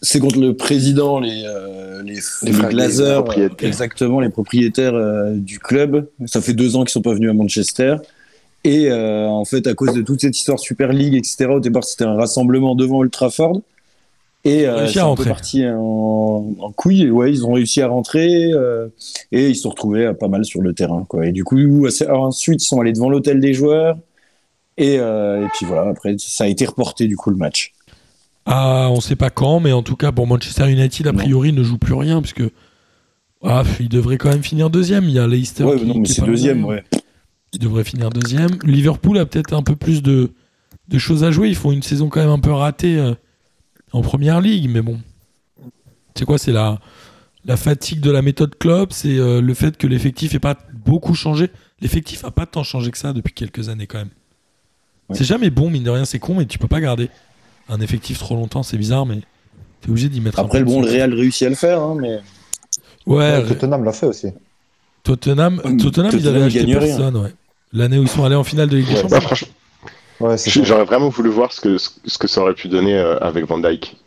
C'est contre le président, les, euh, les, les, frères Glazers, Glazer, propriétaires. euh, exactement, les propriétaires euh, du club. Ça fait deux ans qu'ils sont pas venus à Manchester. Et euh, en fait, à cause de toute cette histoire Super League, etc., au départ, c'était un rassemblement devant Old Trafford. Et euh, c'est un peu parti en, en couille. Et Ouais, ils ont réussi à rentrer euh, et ils se sont retrouvés euh, pas mal sur le terrain. Quoi. Et du coup, ensuite, ils sont allés devant l'hôtel des joueurs. Et, euh, et puis voilà, après, ça a été reporté du coup le match. Ah, on sait pas quand, mais en tout cas pour Manchester United, a Non. priori, ne joue plus rien puisque ah, il devrait quand même finir deuxième. Il y a Leicester Ouais, qui, non, mais qui est c'est pas deuxième, ouais. Il devrait finir deuxième. Liverpool a peut-être un peu plus de, de choses à jouer. Ils font une saison quand même un peu ratée euh, en première ligue, mais bon. C'est quoi C'est la, la fatigue de la méthode Klopp, c'est euh, le fait que l'effectif n'ait pas beaucoup changé. L'effectif n'a pas tant changé que ça depuis quelques années quand même. Ouais. C'est jamais bon, mine de rien, c'est con, mais tu peux pas garder un effectif trop longtemps, c'est bizarre, mais t'es obligé d'y mettre un Après, de bon, le. Real réussit à le faire, hein, mais Ouais, Ouais, Tottenham l'a fait aussi. Tottenham, Tottenham, ils avaient acheté rien. personne, ouais. L'année où ils sont allés en finale de Ligue des Champions. Ouais. J'aurais vraiment voulu voir ce que, ce que ça aurait pu donner euh, avec Van Dyke.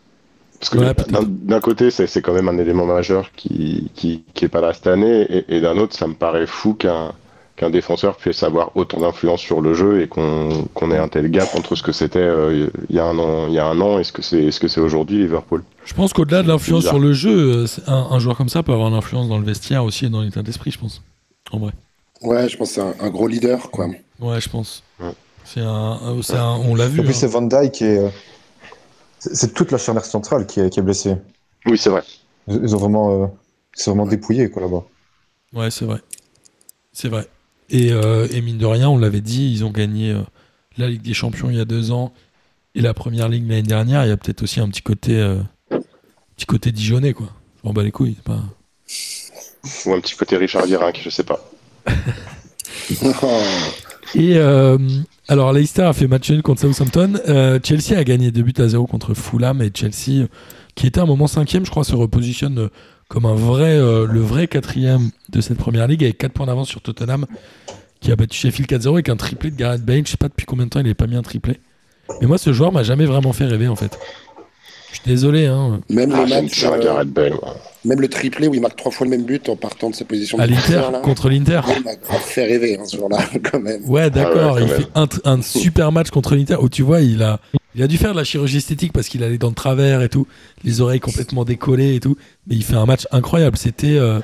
Parce que Ouais, d'un côté, c'est c'est quand même un élément majeur qui, qui, qui est pas là cette année, et, et d'un autre, ça me paraît fou qu'un qu'un défenseur puisse avoir autant d'influence sur le jeu et qu'on qu'on ait un tel gap entre ce que c'était euh, il y a un an, il y a un an et ce que c'est ce que c'est aujourd'hui Liverpool. Je pense qu'au-delà de l'influence sur le jeu, euh, un, un joueur comme ça peut avoir une influence dans le vestiaire aussi et dans l'état d'esprit, je pense. En vrai. Ouais, je pense que c'est un, un gros leader, quoi. Ouais, je pense. Ouais. C'est un, un- c'est un- on l'a vu. Et puis hein. c'est Van Dyke et euh, c'est toute la charnière centrale qui est, qui est blessée. Oui, c'est vrai. Ils ils ont vraiment, euh, c'est vraiment dépouillé quoi là-bas. Ouais, c'est vrai. C'est vrai. Et, euh, et mine de rien, on l'avait dit, ils ont gagné euh, la Ligue des Champions il y a deux ans et la Première Ligue l'année dernière. Il y a peut-être aussi un petit côté, euh, petit côté Dijonais, quoi. Je m'en bats les couilles. Pas... Ou un petit côté Richard Virenque, je sais pas. *laughs* Et euh, alors, Leicester a fait match nul contre Southampton. Chelsea a gagné 2 buts à 0 contre Fulham. Et Chelsea, qui était à un moment cinquième, je crois, se repositionne comme un vrai, euh, le vrai quatrième de cette première ligue avec 4 points d'avance sur Tottenham, qui a battu Sheffield 4-0 avec un triplé de Gareth Bale. Je sais pas depuis combien de temps il n'avait pas mis un triplé. Mais moi, ce joueur m'a jamais vraiment fait rêver, en fait. Je suis désolé, hein. Même Ah, le match, euh, même le triplé où il marque trois fois le même but en partant de sa position À l'Inter, contre l'Inter. Il m'a grave fait rêver, hein, ce jour-là, *laughs* quand même. Ouais, d'accord. Ah ouais, il fait un, un super match contre l'Inter où tu vois, il a, il a dû faire de la chirurgie esthétique parce qu'il allait dans le travers et tout, les oreilles complètement décollées et tout. Mais il fait un match incroyable. C'était euh,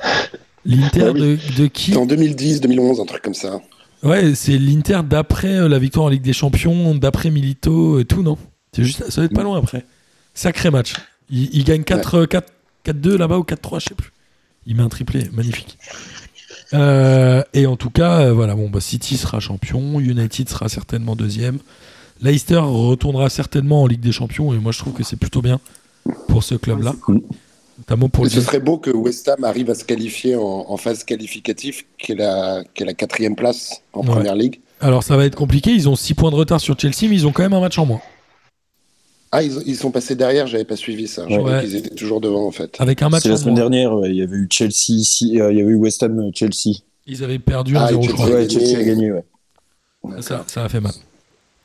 l'Inter Ah oui. de, de qui? C'était en 2010, 2011, un truc comme ça. Ouais, c'est l'Inter d'après euh, la victoire en Ligue des Champions, d'après Milito et tout, non? C'est juste, ça va être pas loin après. Sacré match. Il, il gagne 4, 4, 4-2 là-bas ou 4-3, je sais plus. Il met un triplé, magnifique. Euh, et en tout cas, euh, voilà, bon, bah, City sera champion, United sera certainement deuxième, Leicester retournera certainement en Ligue des Champions, et moi je trouve que c'est plutôt bien pour ce club-là. Notamment pour ce serait beau que West Ham arrive à se qualifier en, en phase qualificative, qui est la, qui est la quatrième place en Ouais. première ligue. Alors ça va être compliqué, ils ont 6 points de retard sur Chelsea, mais ils ont quand même un match en moins. Ah, ils, ils sont passés derrière, j'avais pas suivi ça. Je Ouais. qu'ils étaient toujours devant, en fait. Avec un match c'est la semaine moins. dernière, ouais, il y avait eu Chelsea ici, euh, il y avait eu West Ham euh, Chelsea. Ils avaient perdu Ah, 1-0, et je crois. Chelsea. Ouais, Chelsea a gagné, ouais. Ça, ça a fait mal.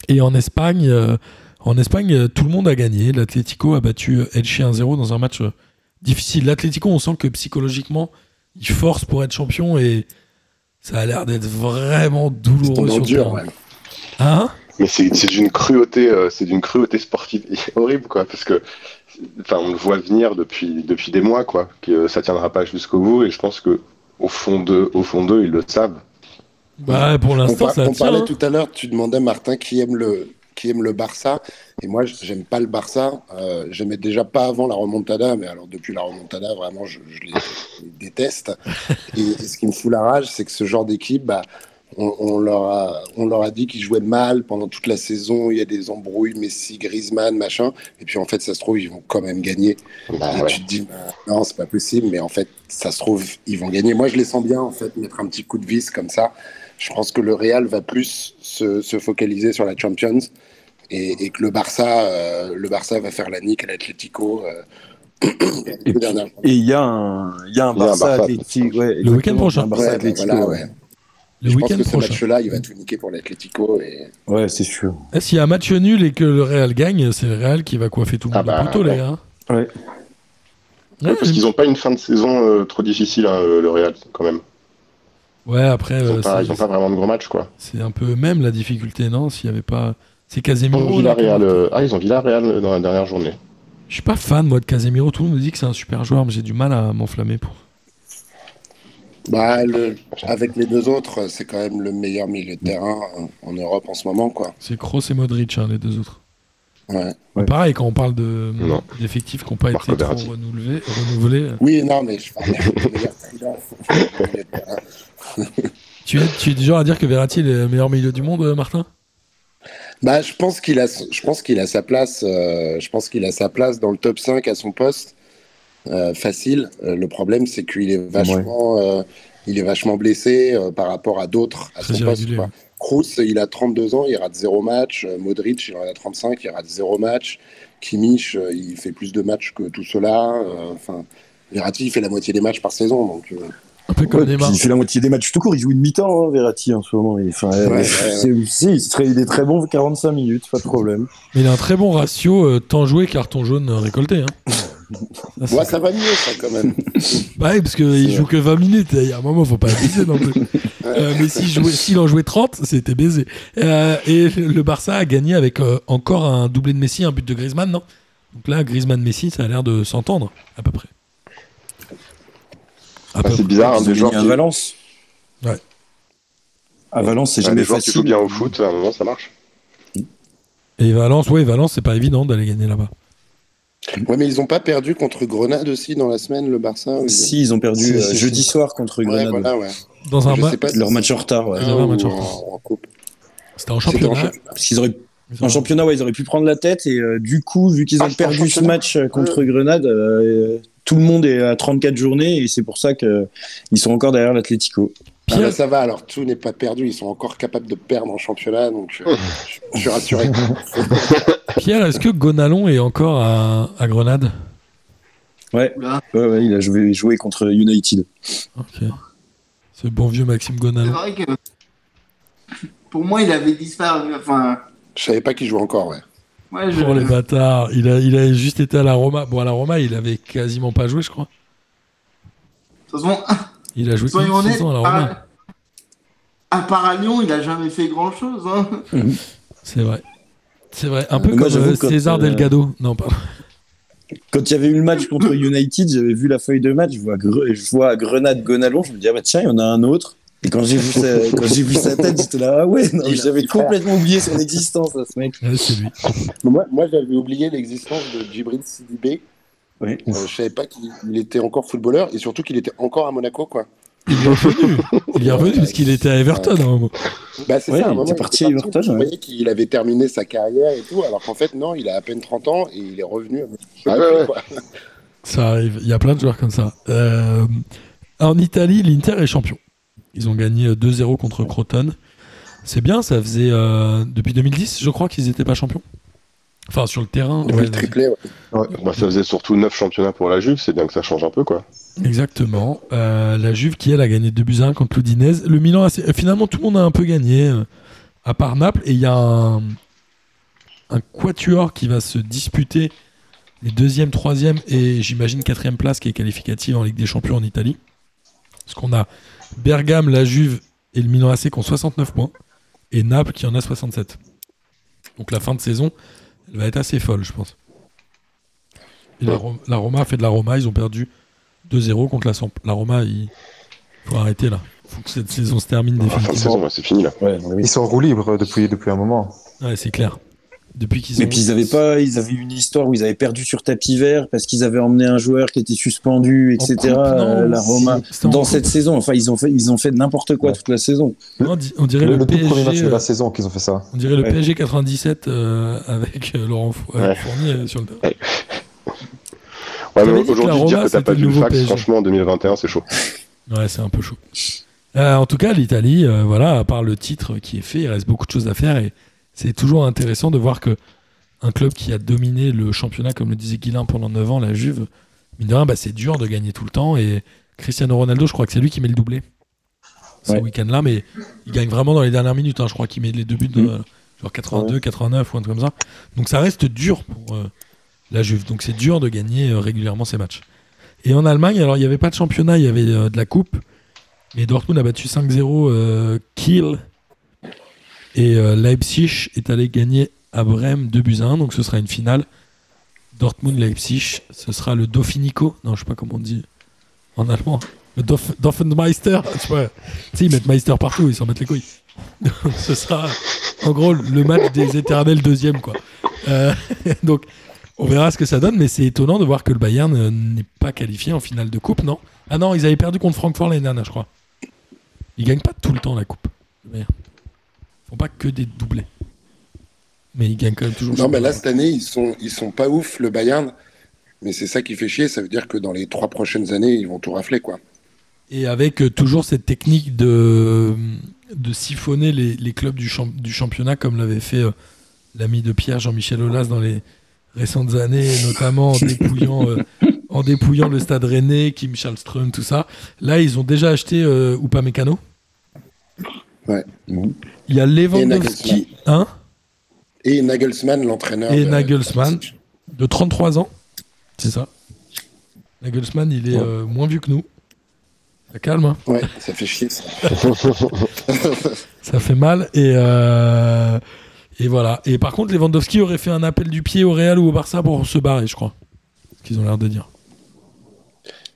Et en Espagne, euh, en Espagne, tout le monde a gagné. L'Atlético a battu Elche 1-0 dans un match euh, difficile. L'Atlético, on sent que psychologiquement, il force pour être champion et ça a l'air d'être vraiment C'est douloureux sur le dur, terrain. ouais. Hein? Mais c'est d'une cruauté, euh, c'est d'une cruauté sportive *laughs* horrible, quoi, parce que, enfin, on le voit venir depuis depuis des mois, quoi, que ça tiendra pas jusqu'au bout, et je pense que au fond d'eux, au fond d'eux, ils le savent. Bah, pour On, l'instant, ça on tient. parlait hein. tout à l'heure, tu demandais Martin qui aime le qui aime le Barça et moi j'aime pas le Barça. Euh, J'aimais déjà pas avant la remontada, mais alors depuis la remontada vraiment je, je les, je les déteste. *laughs* Et, et ce qui me fout la rage, c'est que ce genre d'équipe, bah, on, on leur a on leur a dit qu'ils jouaient mal pendant toute la saison. Il y a des embrouilles, Messi, Griezmann, machin. Et puis en fait, ça se trouve ils vont quand même gagner. Bah, Et ouais. tu te dis, bah, non, c'est pas possible, mais en fait, ça se trouve, ils vont gagner. Moi, je les sens bien, en fait, mettre un petit coup de vis comme ça. Je pense que le Real va plus se, se focaliser sur la Champions et, et que le Barça, euh, le Barça va faire la nique à l'Atlético. euh, Et *coughs* il y a un, y a Barça Barça. Ouais, Le week-end prochain. Barça Ouais, voilà, ouais. Le je pense week-end que ce prochain. match-là, il va tout niquer pour l'Atlético. Et... Ouais, c'est sûr. Eh, S'il y a un match nul et que le Real gagne, c'est le Real qui va coiffer tout le Ah monde bah, poteau, les gars. Ouais. Ouais, Parce qu'ils n'ont pas une fin de saison euh, trop difficile, hein, euh, le Real, quand même. ouais, après, Ils euh, n'ont pas, ont pas vraiment de gros matchs, quoi. c'est un peu même la difficulté, non S'il y avait pas. C'est Casemiro. Ils ont Villarreal, euh, Ah, ils ont Villarreal euh, dans la dernière journée. Je suis pas fan, moi, de Casemiro. Tout le monde me dit que c'est un super joueur, mais j'ai du mal à m'enflammer pour. Bah, le... Avec les deux autres, c'est quand même le meilleur milieu de terrain en Europe en ce moment. quoi. C'est Kroos et Modric, hein, les deux autres. Ouais. Ouais. Pareil, quand on parle de Non. d'effectifs qui n'ont pas Marco été trop renouvelés, renouvelés euh, Oui, non, mais je parle de *laughs* tu, es, tu es du genre à dire que Verratti est le meilleur milieu du monde, euh, Martin? Bah, je pense qu'il a, je pense qu'il a sa place. euh, je pense qu'il a sa place dans le top 5 à son poste. Euh, facile. Euh, le problème, c'est qu'il est vachement, euh, il est vachement blessé euh, par rapport à d'autres à son poste. quoi. Kroos, il a 32 ans, il rate zéro match. Modric, il en a 35, il rate zéro match. Kimmich, euh, il fait plus de matchs que tout cela. Euh, Enfin, Verratti, il fait la moitié des matchs par saison. Donc, euh, Un peu comme Ouais, Neymar. il fait la moitié des matchs tout court. Il joue une mi-temps, hein, Verratti, en ce moment. Il, euh, ouais, c'est- si, il, est très, il est très bon, 45 minutes, pas de problème. Mais il a un très bon ratio euh, temps joué, carton jaune récolté. Hein. *laughs* *laughs* Ouais, ça va mieux, ça, quand même. Bah oui, parce qu'il joue que 20 minutes. Il y a un moment, faut pas abuser non plus. Euh, mais s'il jouait- s'il en jouait 30, c'était baisé. Euh, et le Barça a gagné avec euh, encore un doublé de Messi, un but de Griezmann, non? Donc là, Griezmann-Messi, ça a l'air de s'entendre, à peu près. À Ah, peu c'est près. bizarre, hein, des joueurs à qui, Valence. Ouais. À Valence, c'est jamais des joueurs qui facile. jouent bien au foot, à un moment, ça marche. Et Valence, ouais, Valence, c'est pas évident d'aller gagner là-bas. Ouais, mais ils ont pas perdu contre Grenade aussi dans la semaine, le Barça ou- Si, ils ont perdu Si, euh, si, jeudi soir contre Ouais, Grenade. voilà, ouais. Dans un match, pas Leur c'est match en retard, ouais. Ils avaient un ou match en en- retard. en coupe. c'était en championnat. Parce qu'ils auraient, Ils ont- en championnat, ouais, ils auraient pu prendre la tête. Et euh, du coup, vu qu'ils ont Ah, en perdu ce match euh, contre Grenade, euh, tout le monde est à 34 journées. Et c'est pour ça qu'ils sont encore derrière l'Atlético. Ah, Pierre- bah, ça va, alors tout n'est pas perdu, ils sont encore capables de perdre en championnat, donc euh, je, je suis rassuré. *laughs* Pierre, est-ce que Gonalon est encore à, à Grenade? Ouais, ouais, ouais, il a joué, joué contre United. Ok. Ce bon vieux Maxime C'est Gonalon. vrai que pour moi, il avait disparu. Enfin, Je savais pas qu'ils jouaient encore, ouais. ouais, je... Pour les bâtards, il a, il a juste été à la Roma. Bon, à la Roma, il avait quasiment pas joué, je crois. de toute façon, Il a joué soyons une honnêtes, saison à la Roma. à, à part à Lyon, il a jamais fait grand chose. Hein. *laughs* C'est vrai. C'est vrai. Un peu Moi, comme euh, quand, César euh, Delgado. Non, pas. Quand il y avait eu le match contre United, j'avais vu la feuille de match, je vois, Gre- je vois Grenade Gonalon, je me dis, ah bah tiens, il y en a un autre. Et quand j'ai vu sa, *laughs* quand j'ai vu sa tête, j'étais là, ah ouais, j'avais complètement oublié son existence, là, ce mec. Ouais, c'est lui. Moi, moi j'avais oublié l'existence de Djibril Sidibé. Ouais. Euh, je savais pas qu'il il était encore footballeur et surtout qu'il était encore à Monaco, quoi. Il est revenu. Il est revenu parce qu'il était à Everton à un moment. Bah, c'est Ouais, ça, il moment, était parti à Everton, Je ouais. voyais qu'il avait terminé sa carrière et tout, alors qu'en fait, non, il a à peine 30 ans et il est revenu. Ah ouais. Quoi. Ça arrive. Il y a plein de joueurs comme ça. Euh, en Italie, l'Inter est champion. Ils ont gagné 2-0 contre Crotone. C'est bien, ça faisait euh, depuis 2010, je crois qu'ils n'étaient pas champions. Enfin, sur le terrain. Ouais, le triplé, ouais. Bah, ça faisait surtout 9 championnats pour la Juve, c'est bien que ça change un peu, quoi. Exactement. Euh, la Juve qui, elle, a gagné 2 buts à 1 contre l'Udinese. Le Milan, a- finalement, tout le monde a un peu gagné, euh, à part Naples. Et il y a un, un quatuor qui va se disputer les deuxième, troisième et j'imagine quatrième place qui est qualificative en Ligue des Champions en Italie. Parce qu'on a Bergame, la Juve et le Milan AC qui ont 69 points et Naples qui en a 67. Donc la fin de saison, elle va être assez folle, je pense. Et la, Ro- la Roma a fait de la Roma, ils ont perdu 2-0 contre la Samp. La Roma, il faut arrêter là. faut que cette saison se termine fin de définitivement. ouais, c'est fini, là. Ouais, oui. Ils sont en roue libre depuis, depuis un moment. Ouais, c'est clair. Depuis qu'ils Mais ont. puis ils avaient pas, ils avaient une histoire où ils avaient perdu sur tapis vert parce qu'ils avaient emmené un joueur qui était suspendu, etc. coupe, non, euh, la. Roma dans coupe. cette saison. Enfin, ils ont fait, ils ont fait n'importe quoi Ouais. toute la saison. Non, on di- on dirait Le, le, le tout premier match PSG. de euh, la saison qu'ils ont fait ça. On dirait le Ouais. PSG 97 euh, avec euh, Laurent euh, Ouais. Fournier euh, sur le terrain. Ouais, mais aujourd'hui, dire que t'as pas vu le fax, PSG. franchement, en 2021, c'est chaud. Ouais, c'est un peu chaud. Euh, en tout cas, l'Italie, euh, voilà, à part le titre qui est fait, il reste beaucoup de choses à faire et c'est toujours intéressant de voir que un club qui a dominé le championnat, comme le disait Guilain pendant 9 ans, la Juve, mine de rien, bah, c'est dur de gagner tout le temps et Cristiano Ronaldo, je crois que c'est lui qui met le doublé. ce Ouais. week-end-là, mais il gagne vraiment dans les dernières minutes. hein. Je crois qu'il met les deux buts, de, Mm. genre 82, 89 ou un truc comme ça. Donc ça reste dur pour euh, la Juve. Donc c'est dur de gagner euh, régulièrement ces matchs. Et en Allemagne, alors il n'y avait pas de championnat, il y avait euh, de la coupe. Et Dortmund a battu 5-0 euh, Kiel. Et euh, Leipzig est allé gagner à Brême 2 buts à 1. Donc ce sera une finale. Dortmund-Leipzig, ce sera le Dauphinico. Non, je sais pas comment on dit en allemand. Le Dauph- Dorfenmeister. Tu sais, ils mettent Meister partout, ils s'en mettent les couilles. *laughs* Ce sera en gros le match des éternels deuxième, quoi. Euh, *laughs* donc, on verra ce que ça donne, mais c'est étonnant de voir que le Bayern euh, n'est pas qualifié en finale de coupe, non? Ah non, ils avaient perdu contre Francfort l'année dernière, je crois. Ils gagnent pas tout le temps la coupe. le Bayern. Ils font pas que des doublés. Mais ils gagnent quand même toujours. Non, mais là, cette année, ils sont, ils sont pas ouf, le Bayern. Mais c'est ça qui fait chier. Ça veut dire que dans les trois prochaines années, ils vont tout rafler, quoi. Et avec euh, toujours cette technique de, de siphonner les, les clubs du, champ- du championnat, comme l'avait fait euh, l'ami de Pierre, Jean-Michel Aulas, dans les récentes années, notamment en dépouillant, euh, en dépouillant le stade rennais, Kim Charlström, tout ça. Là, ils ont déjà acheté Upamecano. Ouais. Il y a Et Lewandowski, Nagelsmann. hein, Et Nagelsmann, l'entraîneur. Et de- Nagelsmann. de 33 ans. C'est ça. Nagelsmann, il est Ouais. euh, moins vieux que nous. Ça calme, hein? Ouais, ça fait chier, ça. *laughs* Ça fait mal. Et, euh, et voilà. Et par contre, Lewandowski aurait fait un appel du pied au Real ou au Barça pour se barrer, je crois. Ce qu'ils ont l'air de dire.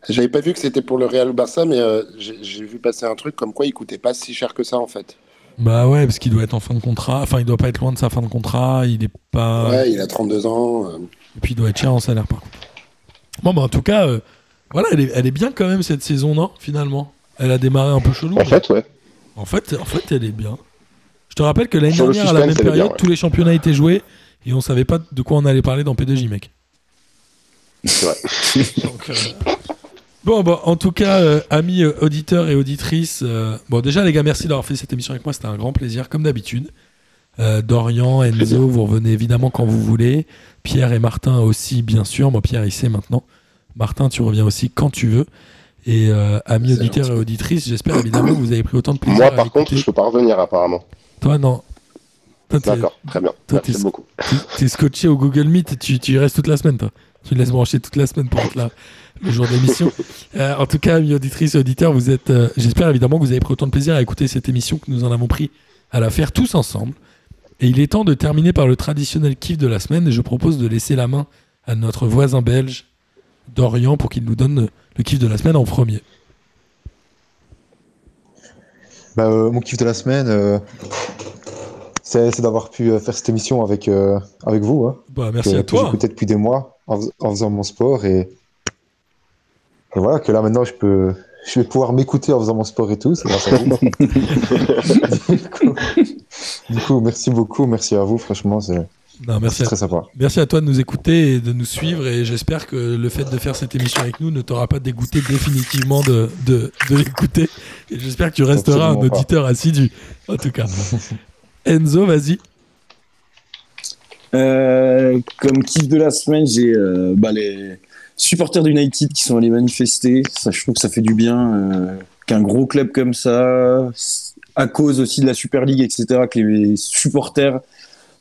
J'avais pas vu que c'était pour le Real ou Barça, mais euh, j'ai vu passer un truc comme quoi il coûtait pas si cher que ça, en fait. Bah ouais, parce qu'il doit être en fin de contrat. Enfin, il doit pas être loin de sa fin de contrat. Il est pas. Ouais, il a 32 ans. euh. Et puis il doit être cher en salaire, par contre. Bon, bah en tout cas, euh, voilà, elle est, elle est bien quand même cette saison, non Finalement? Elle a démarré un peu chelou. En fait, ouais. En fait, en fait, elle est bien. Je te rappelle que l'année dernière, à la même période, bien, ouais. tous les championnats étaient joués et on savait pas de quoi on allait parler dans P2J, mec. C'est vrai. *laughs* Donc, euh, Bon, bon, en tout cas, euh, amis euh, auditeurs et auditrices, euh, bon, déjà, les gars, merci d'avoir fait cette émission avec moi. C'était un grand plaisir, comme d'habitude. Dorian, Enzo, vous revenez évidemment quand vous voulez. Pierre et Martin aussi, bien sûr. Moi, Pierre, il sait maintenant. Martin, tu reviens aussi quand tu veux. Et amis auditeurs et auditrices, j'espère évidemment que vous avez pris autant de plaisir. Moi, à par contre, je peux pas revenir apparemment. Toi, non. D'accord, très bien. toi, Merci beaucoup. T'es scotché au Google Meet et tu, tu y restes toute la semaine, toi. Tu laisses brancher toute la semaine pour être là le jour d'émission. Euh, en tout cas, amis auditrices et auditeurs, vous êtes. euh, J'espère évidemment que vous avez pris autant de plaisir à écouter cette émission que nous en avons pris à la faire tous ensemble. Et il est temps de terminer par le traditionnel kiff de la semaine. Et je propose de laisser la main à notre voisin belge, Dorian, pour qu'il nous donne le kiff de la semaine en premier. Bah, euh, mon kiff de la semaine, c'est d'avoir pu euh, faire cette émission avec, euh, avec vous. Hein, Bah, merci que, à toi. j'écoutais depuis des mois en, fais- en faisant mon sport. Et, et voilà, que là maintenant, je, peux, je vais pouvoir m'écouter en faisant mon sport et tout. C'est grâce à vous. du, *laughs* coup, du coup, merci beaucoup. Merci à vous. Franchement, c'est très sympa. Merci à toi de nous écouter et de nous suivre et j'espère que le fait de faire cette émission avec nous ne t'aura pas dégoûté définitivement de, de, de l'écouter et j'espère que tu resteras un pas. auditeur assidu en tout cas. Enzo, vas-y. Euh, comme kiff de la semaine, j'ai euh, bah, les supporters d'United qui sont allés manifester. Ça, je trouve que ça fait du bien euh, qu'un gros club comme ça, à cause aussi de la Super League, etc., que les supporters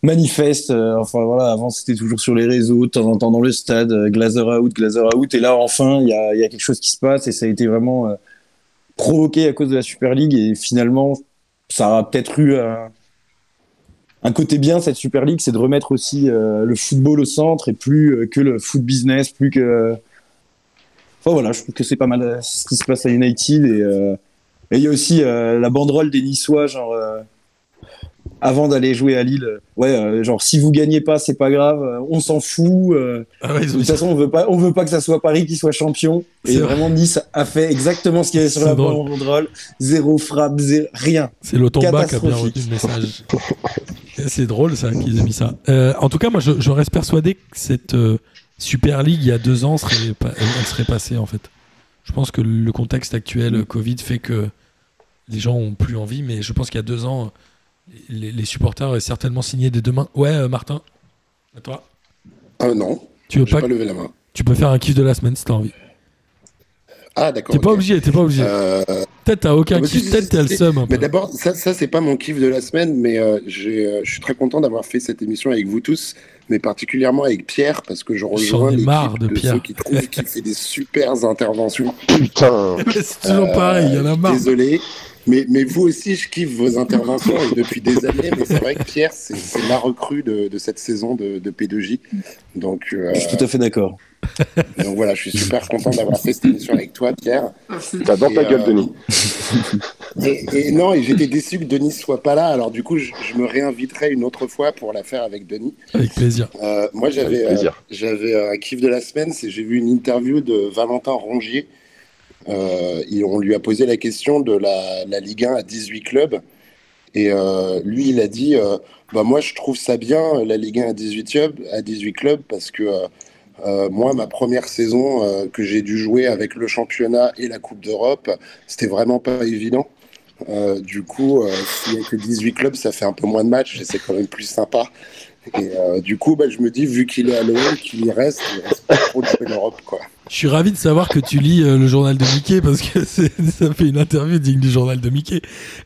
manifestent. Enfin voilà, avant c'était toujours sur les réseaux, de temps en temps dans le stade, Glazer out, Glazer out. Et là, enfin, il y a, quelque chose qui se passe et ça a été vraiment provoqué à cause de la Super League. Et finalement, ça a peut-être eu un côté bien cette Super League, c'est de remettre aussi euh, le football au centre et plus euh, que le foot business, plus que. Enfin voilà, je trouve que c'est pas mal euh, ce qui se passe à United et euh, il y a aussi euh, la banderole des Niçois, genre avant d'aller jouer à Lille, euh, ouais, euh, genre si vous gagnez pas, c'est pas grave, euh, on s'en fout. euh, Ah ouais, de toute façon, on veut pas, on veut pas que ça soit Paris qui soit champion. Et vrai. vraiment, Nice a fait exactement ce qu'il y avait sur la banderole, zéro frappe, zéro, rien. C'est l'Automba qui a bien retenu le message. C'est drôle ça qu'ils aient mis ça. En tout cas, moi je, je reste persuadé que cette Super League il y a deux ans serait elle, serait passée en fait. Je pense que le contexte actuel, Covid, fait que les gens ont plus envie, mais je pense qu'il y a deux ans, les, les supporters auraient certainement signé des deux mains. Ouais, euh, Martin, à toi. Ah non, Tu veux pas, pas levé la main. tu peux faire un kiff de la semaine si t'as envie. Ah, d'accord. T'es pas ok. obligé, t'es pas obligé. Euh, Peut-être t'as aucun mais kiff, peut-être t'as le seum. Mais d'abord, ça, ça c'est pas mon kiff de la semaine, mais euh, euh, je suis très content d'avoir fait cette émission avec vous tous, mais particulièrement avec Pierre, parce que je rejoins marre de Pierre. ceux qui trouvent qu'il fait des super *laughs* interventions. Putain. C'est toujours pareil, il y en a marre. Désolé. Mais, mais vous aussi, je kiffe vos interventions depuis des années. Mais c'est vrai que Pierre, c'est c'est la recrue de, de cette saison de, de P2J. Donc, euh, Je suis tout à fait d'accord. donc voilà, je suis super content d'avoir fait cette émission avec toi, Pierre. Merci. T'as dans ta gueule, euh, Denis. *laughs* Et, et non, et j'étais déçu que Denis soit pas là. Alors du coup, je, je me réinviterai une autre fois pour la faire avec Denis. Avec plaisir. Euh, moi, j'avais euh, j'avais un kiff de la semaine, c'est j'ai vu une interview de Valentin Rongier. Euh, on lui a posé la question de la, Ligue 1 à 18 clubs. Et euh, lui, il a dit euh, bah, Moi, je trouve ça bien, la Ligue 1 à 18 clubs, à 18 clubs parce que moi, ma première saison que j'ai dû jouer avec le championnat et la Coupe d'Europe, c'était vraiment pas évident. Du coup, s'il n'y a que 18 clubs, ça fait un peu moins de matchs et c'est quand même plus sympa. Et du coup, bah, je me dis, vu qu'il est à l'OM, qu'il y reste, il reste pas trop de l'Europe. Quoi. Je suis ravi de savoir que tu lis euh, le journal de Mickey parce que *laughs* ça fait une interview digne du journal de Mickey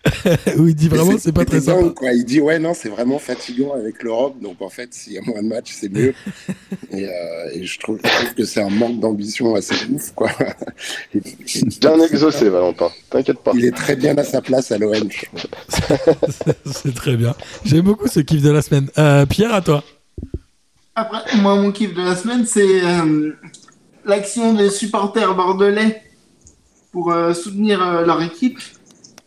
*laughs* où il dit vraiment c'est pas très. Quoi. Il dit, ouais, non, c'est vraiment fatigant avec l'Europe. Donc en fait, s'il y a moins de matchs, c'est mieux. *laughs* et, euh, et je, trouve, je trouve que c'est un manque d'ambition assez ouf. Quoi. Bien exaucé, Valentin. T'inquiète pas. il est très bien à sa place à l'OM. c'est très bien. J'aime beaucoup ce kiff de la semaine. Euh, Pierre, à toi. Après, moi, mon kiff de la semaine, c'est euh, l'action des supporters bordelais pour euh, soutenir euh, leur équipe.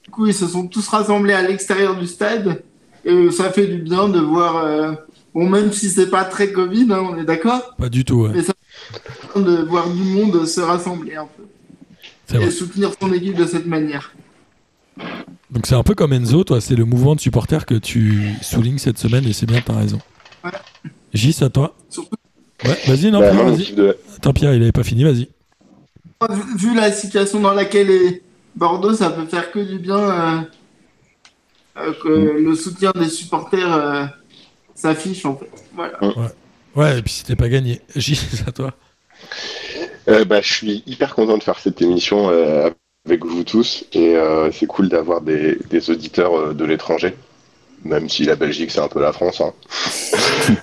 Du coup, ils se sont tous rassemblés à l'extérieur du stade. Et euh, ça fait du bien de voir, euh, bon, même si c'est pas très Covid, hein, on est d'accord, Pas du tout, ouais. mais ça fait du bien de voir du monde se rassembler un peu vrai. et soutenir son équipe de cette manière. Donc c'est un peu comme Enzo, toi, c'est le mouvement de supporters que tu soulignes cette semaine et c'est bien, t'as raison. Ouais. Gis, à toi. Surtout, Ouais, vas-y, non, Bah, moi, mon Attends, Pierre, il avait pas fini, vas-y. vu, vu la situation dans laquelle est Bordeaux, ça peut faire que du bien euh, euh, que le soutien des supporters euh, s'affiche en fait. Voilà. Ouais, et puis c'était pas gagné. *laughs* Gis, à toi. Euh, bah, je suis hyper content de faire cette émission euh, avec vous tous et euh, c'est cool d'avoir des, des auditeurs euh, de l'étranger, même si la Belgique c'est un peu la France. hein. *laughs*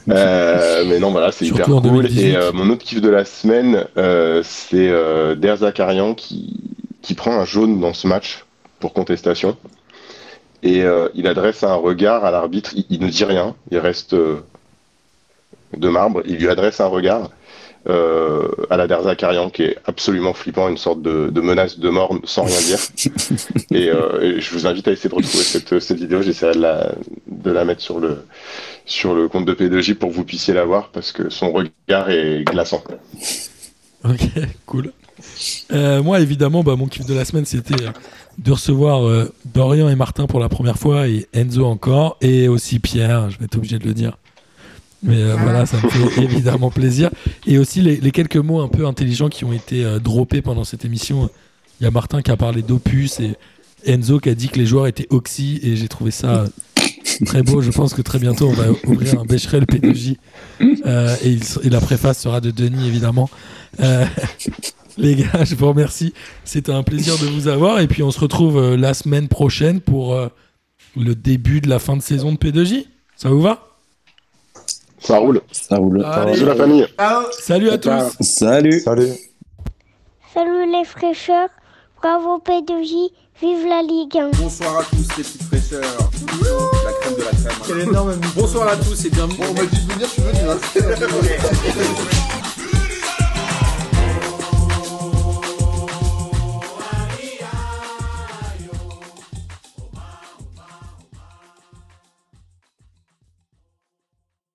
Euh, mais non, voilà, c'est hyper cool. 2018. Et euh, mon autre kiff de la semaine, euh, c'est euh, Der Zakarian qui, qui prend un jaune dans ce match pour contestation. Et il adresse un regard à l'arbitre, il, il ne dit rien, il reste de marbre, il lui adresse un regard euh, à la Derzakarian qui est absolument flippant, une sorte de, de menace de mort sans rien dire. *laughs* et, euh, et je vous invite à essayer de retrouver cette, cette vidéo, j'essaierai de la, de la mettre sur le, sur le compte de P2J pour que vous puissiez la voir parce que son regard est glaçant. Ok, cool. Euh, moi, évidemment, bah, mon kiff de la semaine, c'était euh, de recevoir euh, Dorian et Martin pour la première fois et Enzo encore, et aussi Pierre, je vais être obligé de le dire. Mais euh, voilà, ça me fait évidemment plaisir. Et aussi les, les quelques mots un peu intelligents qui ont été euh, droppés pendant cette émission. Il y a Martin qui a parlé d'opus et Enzo qui a dit que les joueurs étaient oxy, et j'ai trouvé ça euh, très beau. Je pense que très bientôt, on va ouvrir un Becherel P2J. Euh, et, et la préface sera de Denis, évidemment. Euh, *laughs* les gars, je vous remercie. C'était un plaisir de vous avoir. Et puis, on se retrouve la semaine prochaine pour le début de la fin de saison de P2J. Ça vous va? Ça roule. Ça roule. Allez. Bisous la famille. Ciao Salut à Ciao. tous Salut. Salut. Salut les fraîcheurs, bravo P2J, vive la Ligue 1. Bonsoir à tous les petites fraîcheurs. La crème de la crème. Quel énorme Bonsoir à tous et bienvenue. Bon, on m'a dit de venir, je suis venu. hein. *laughs*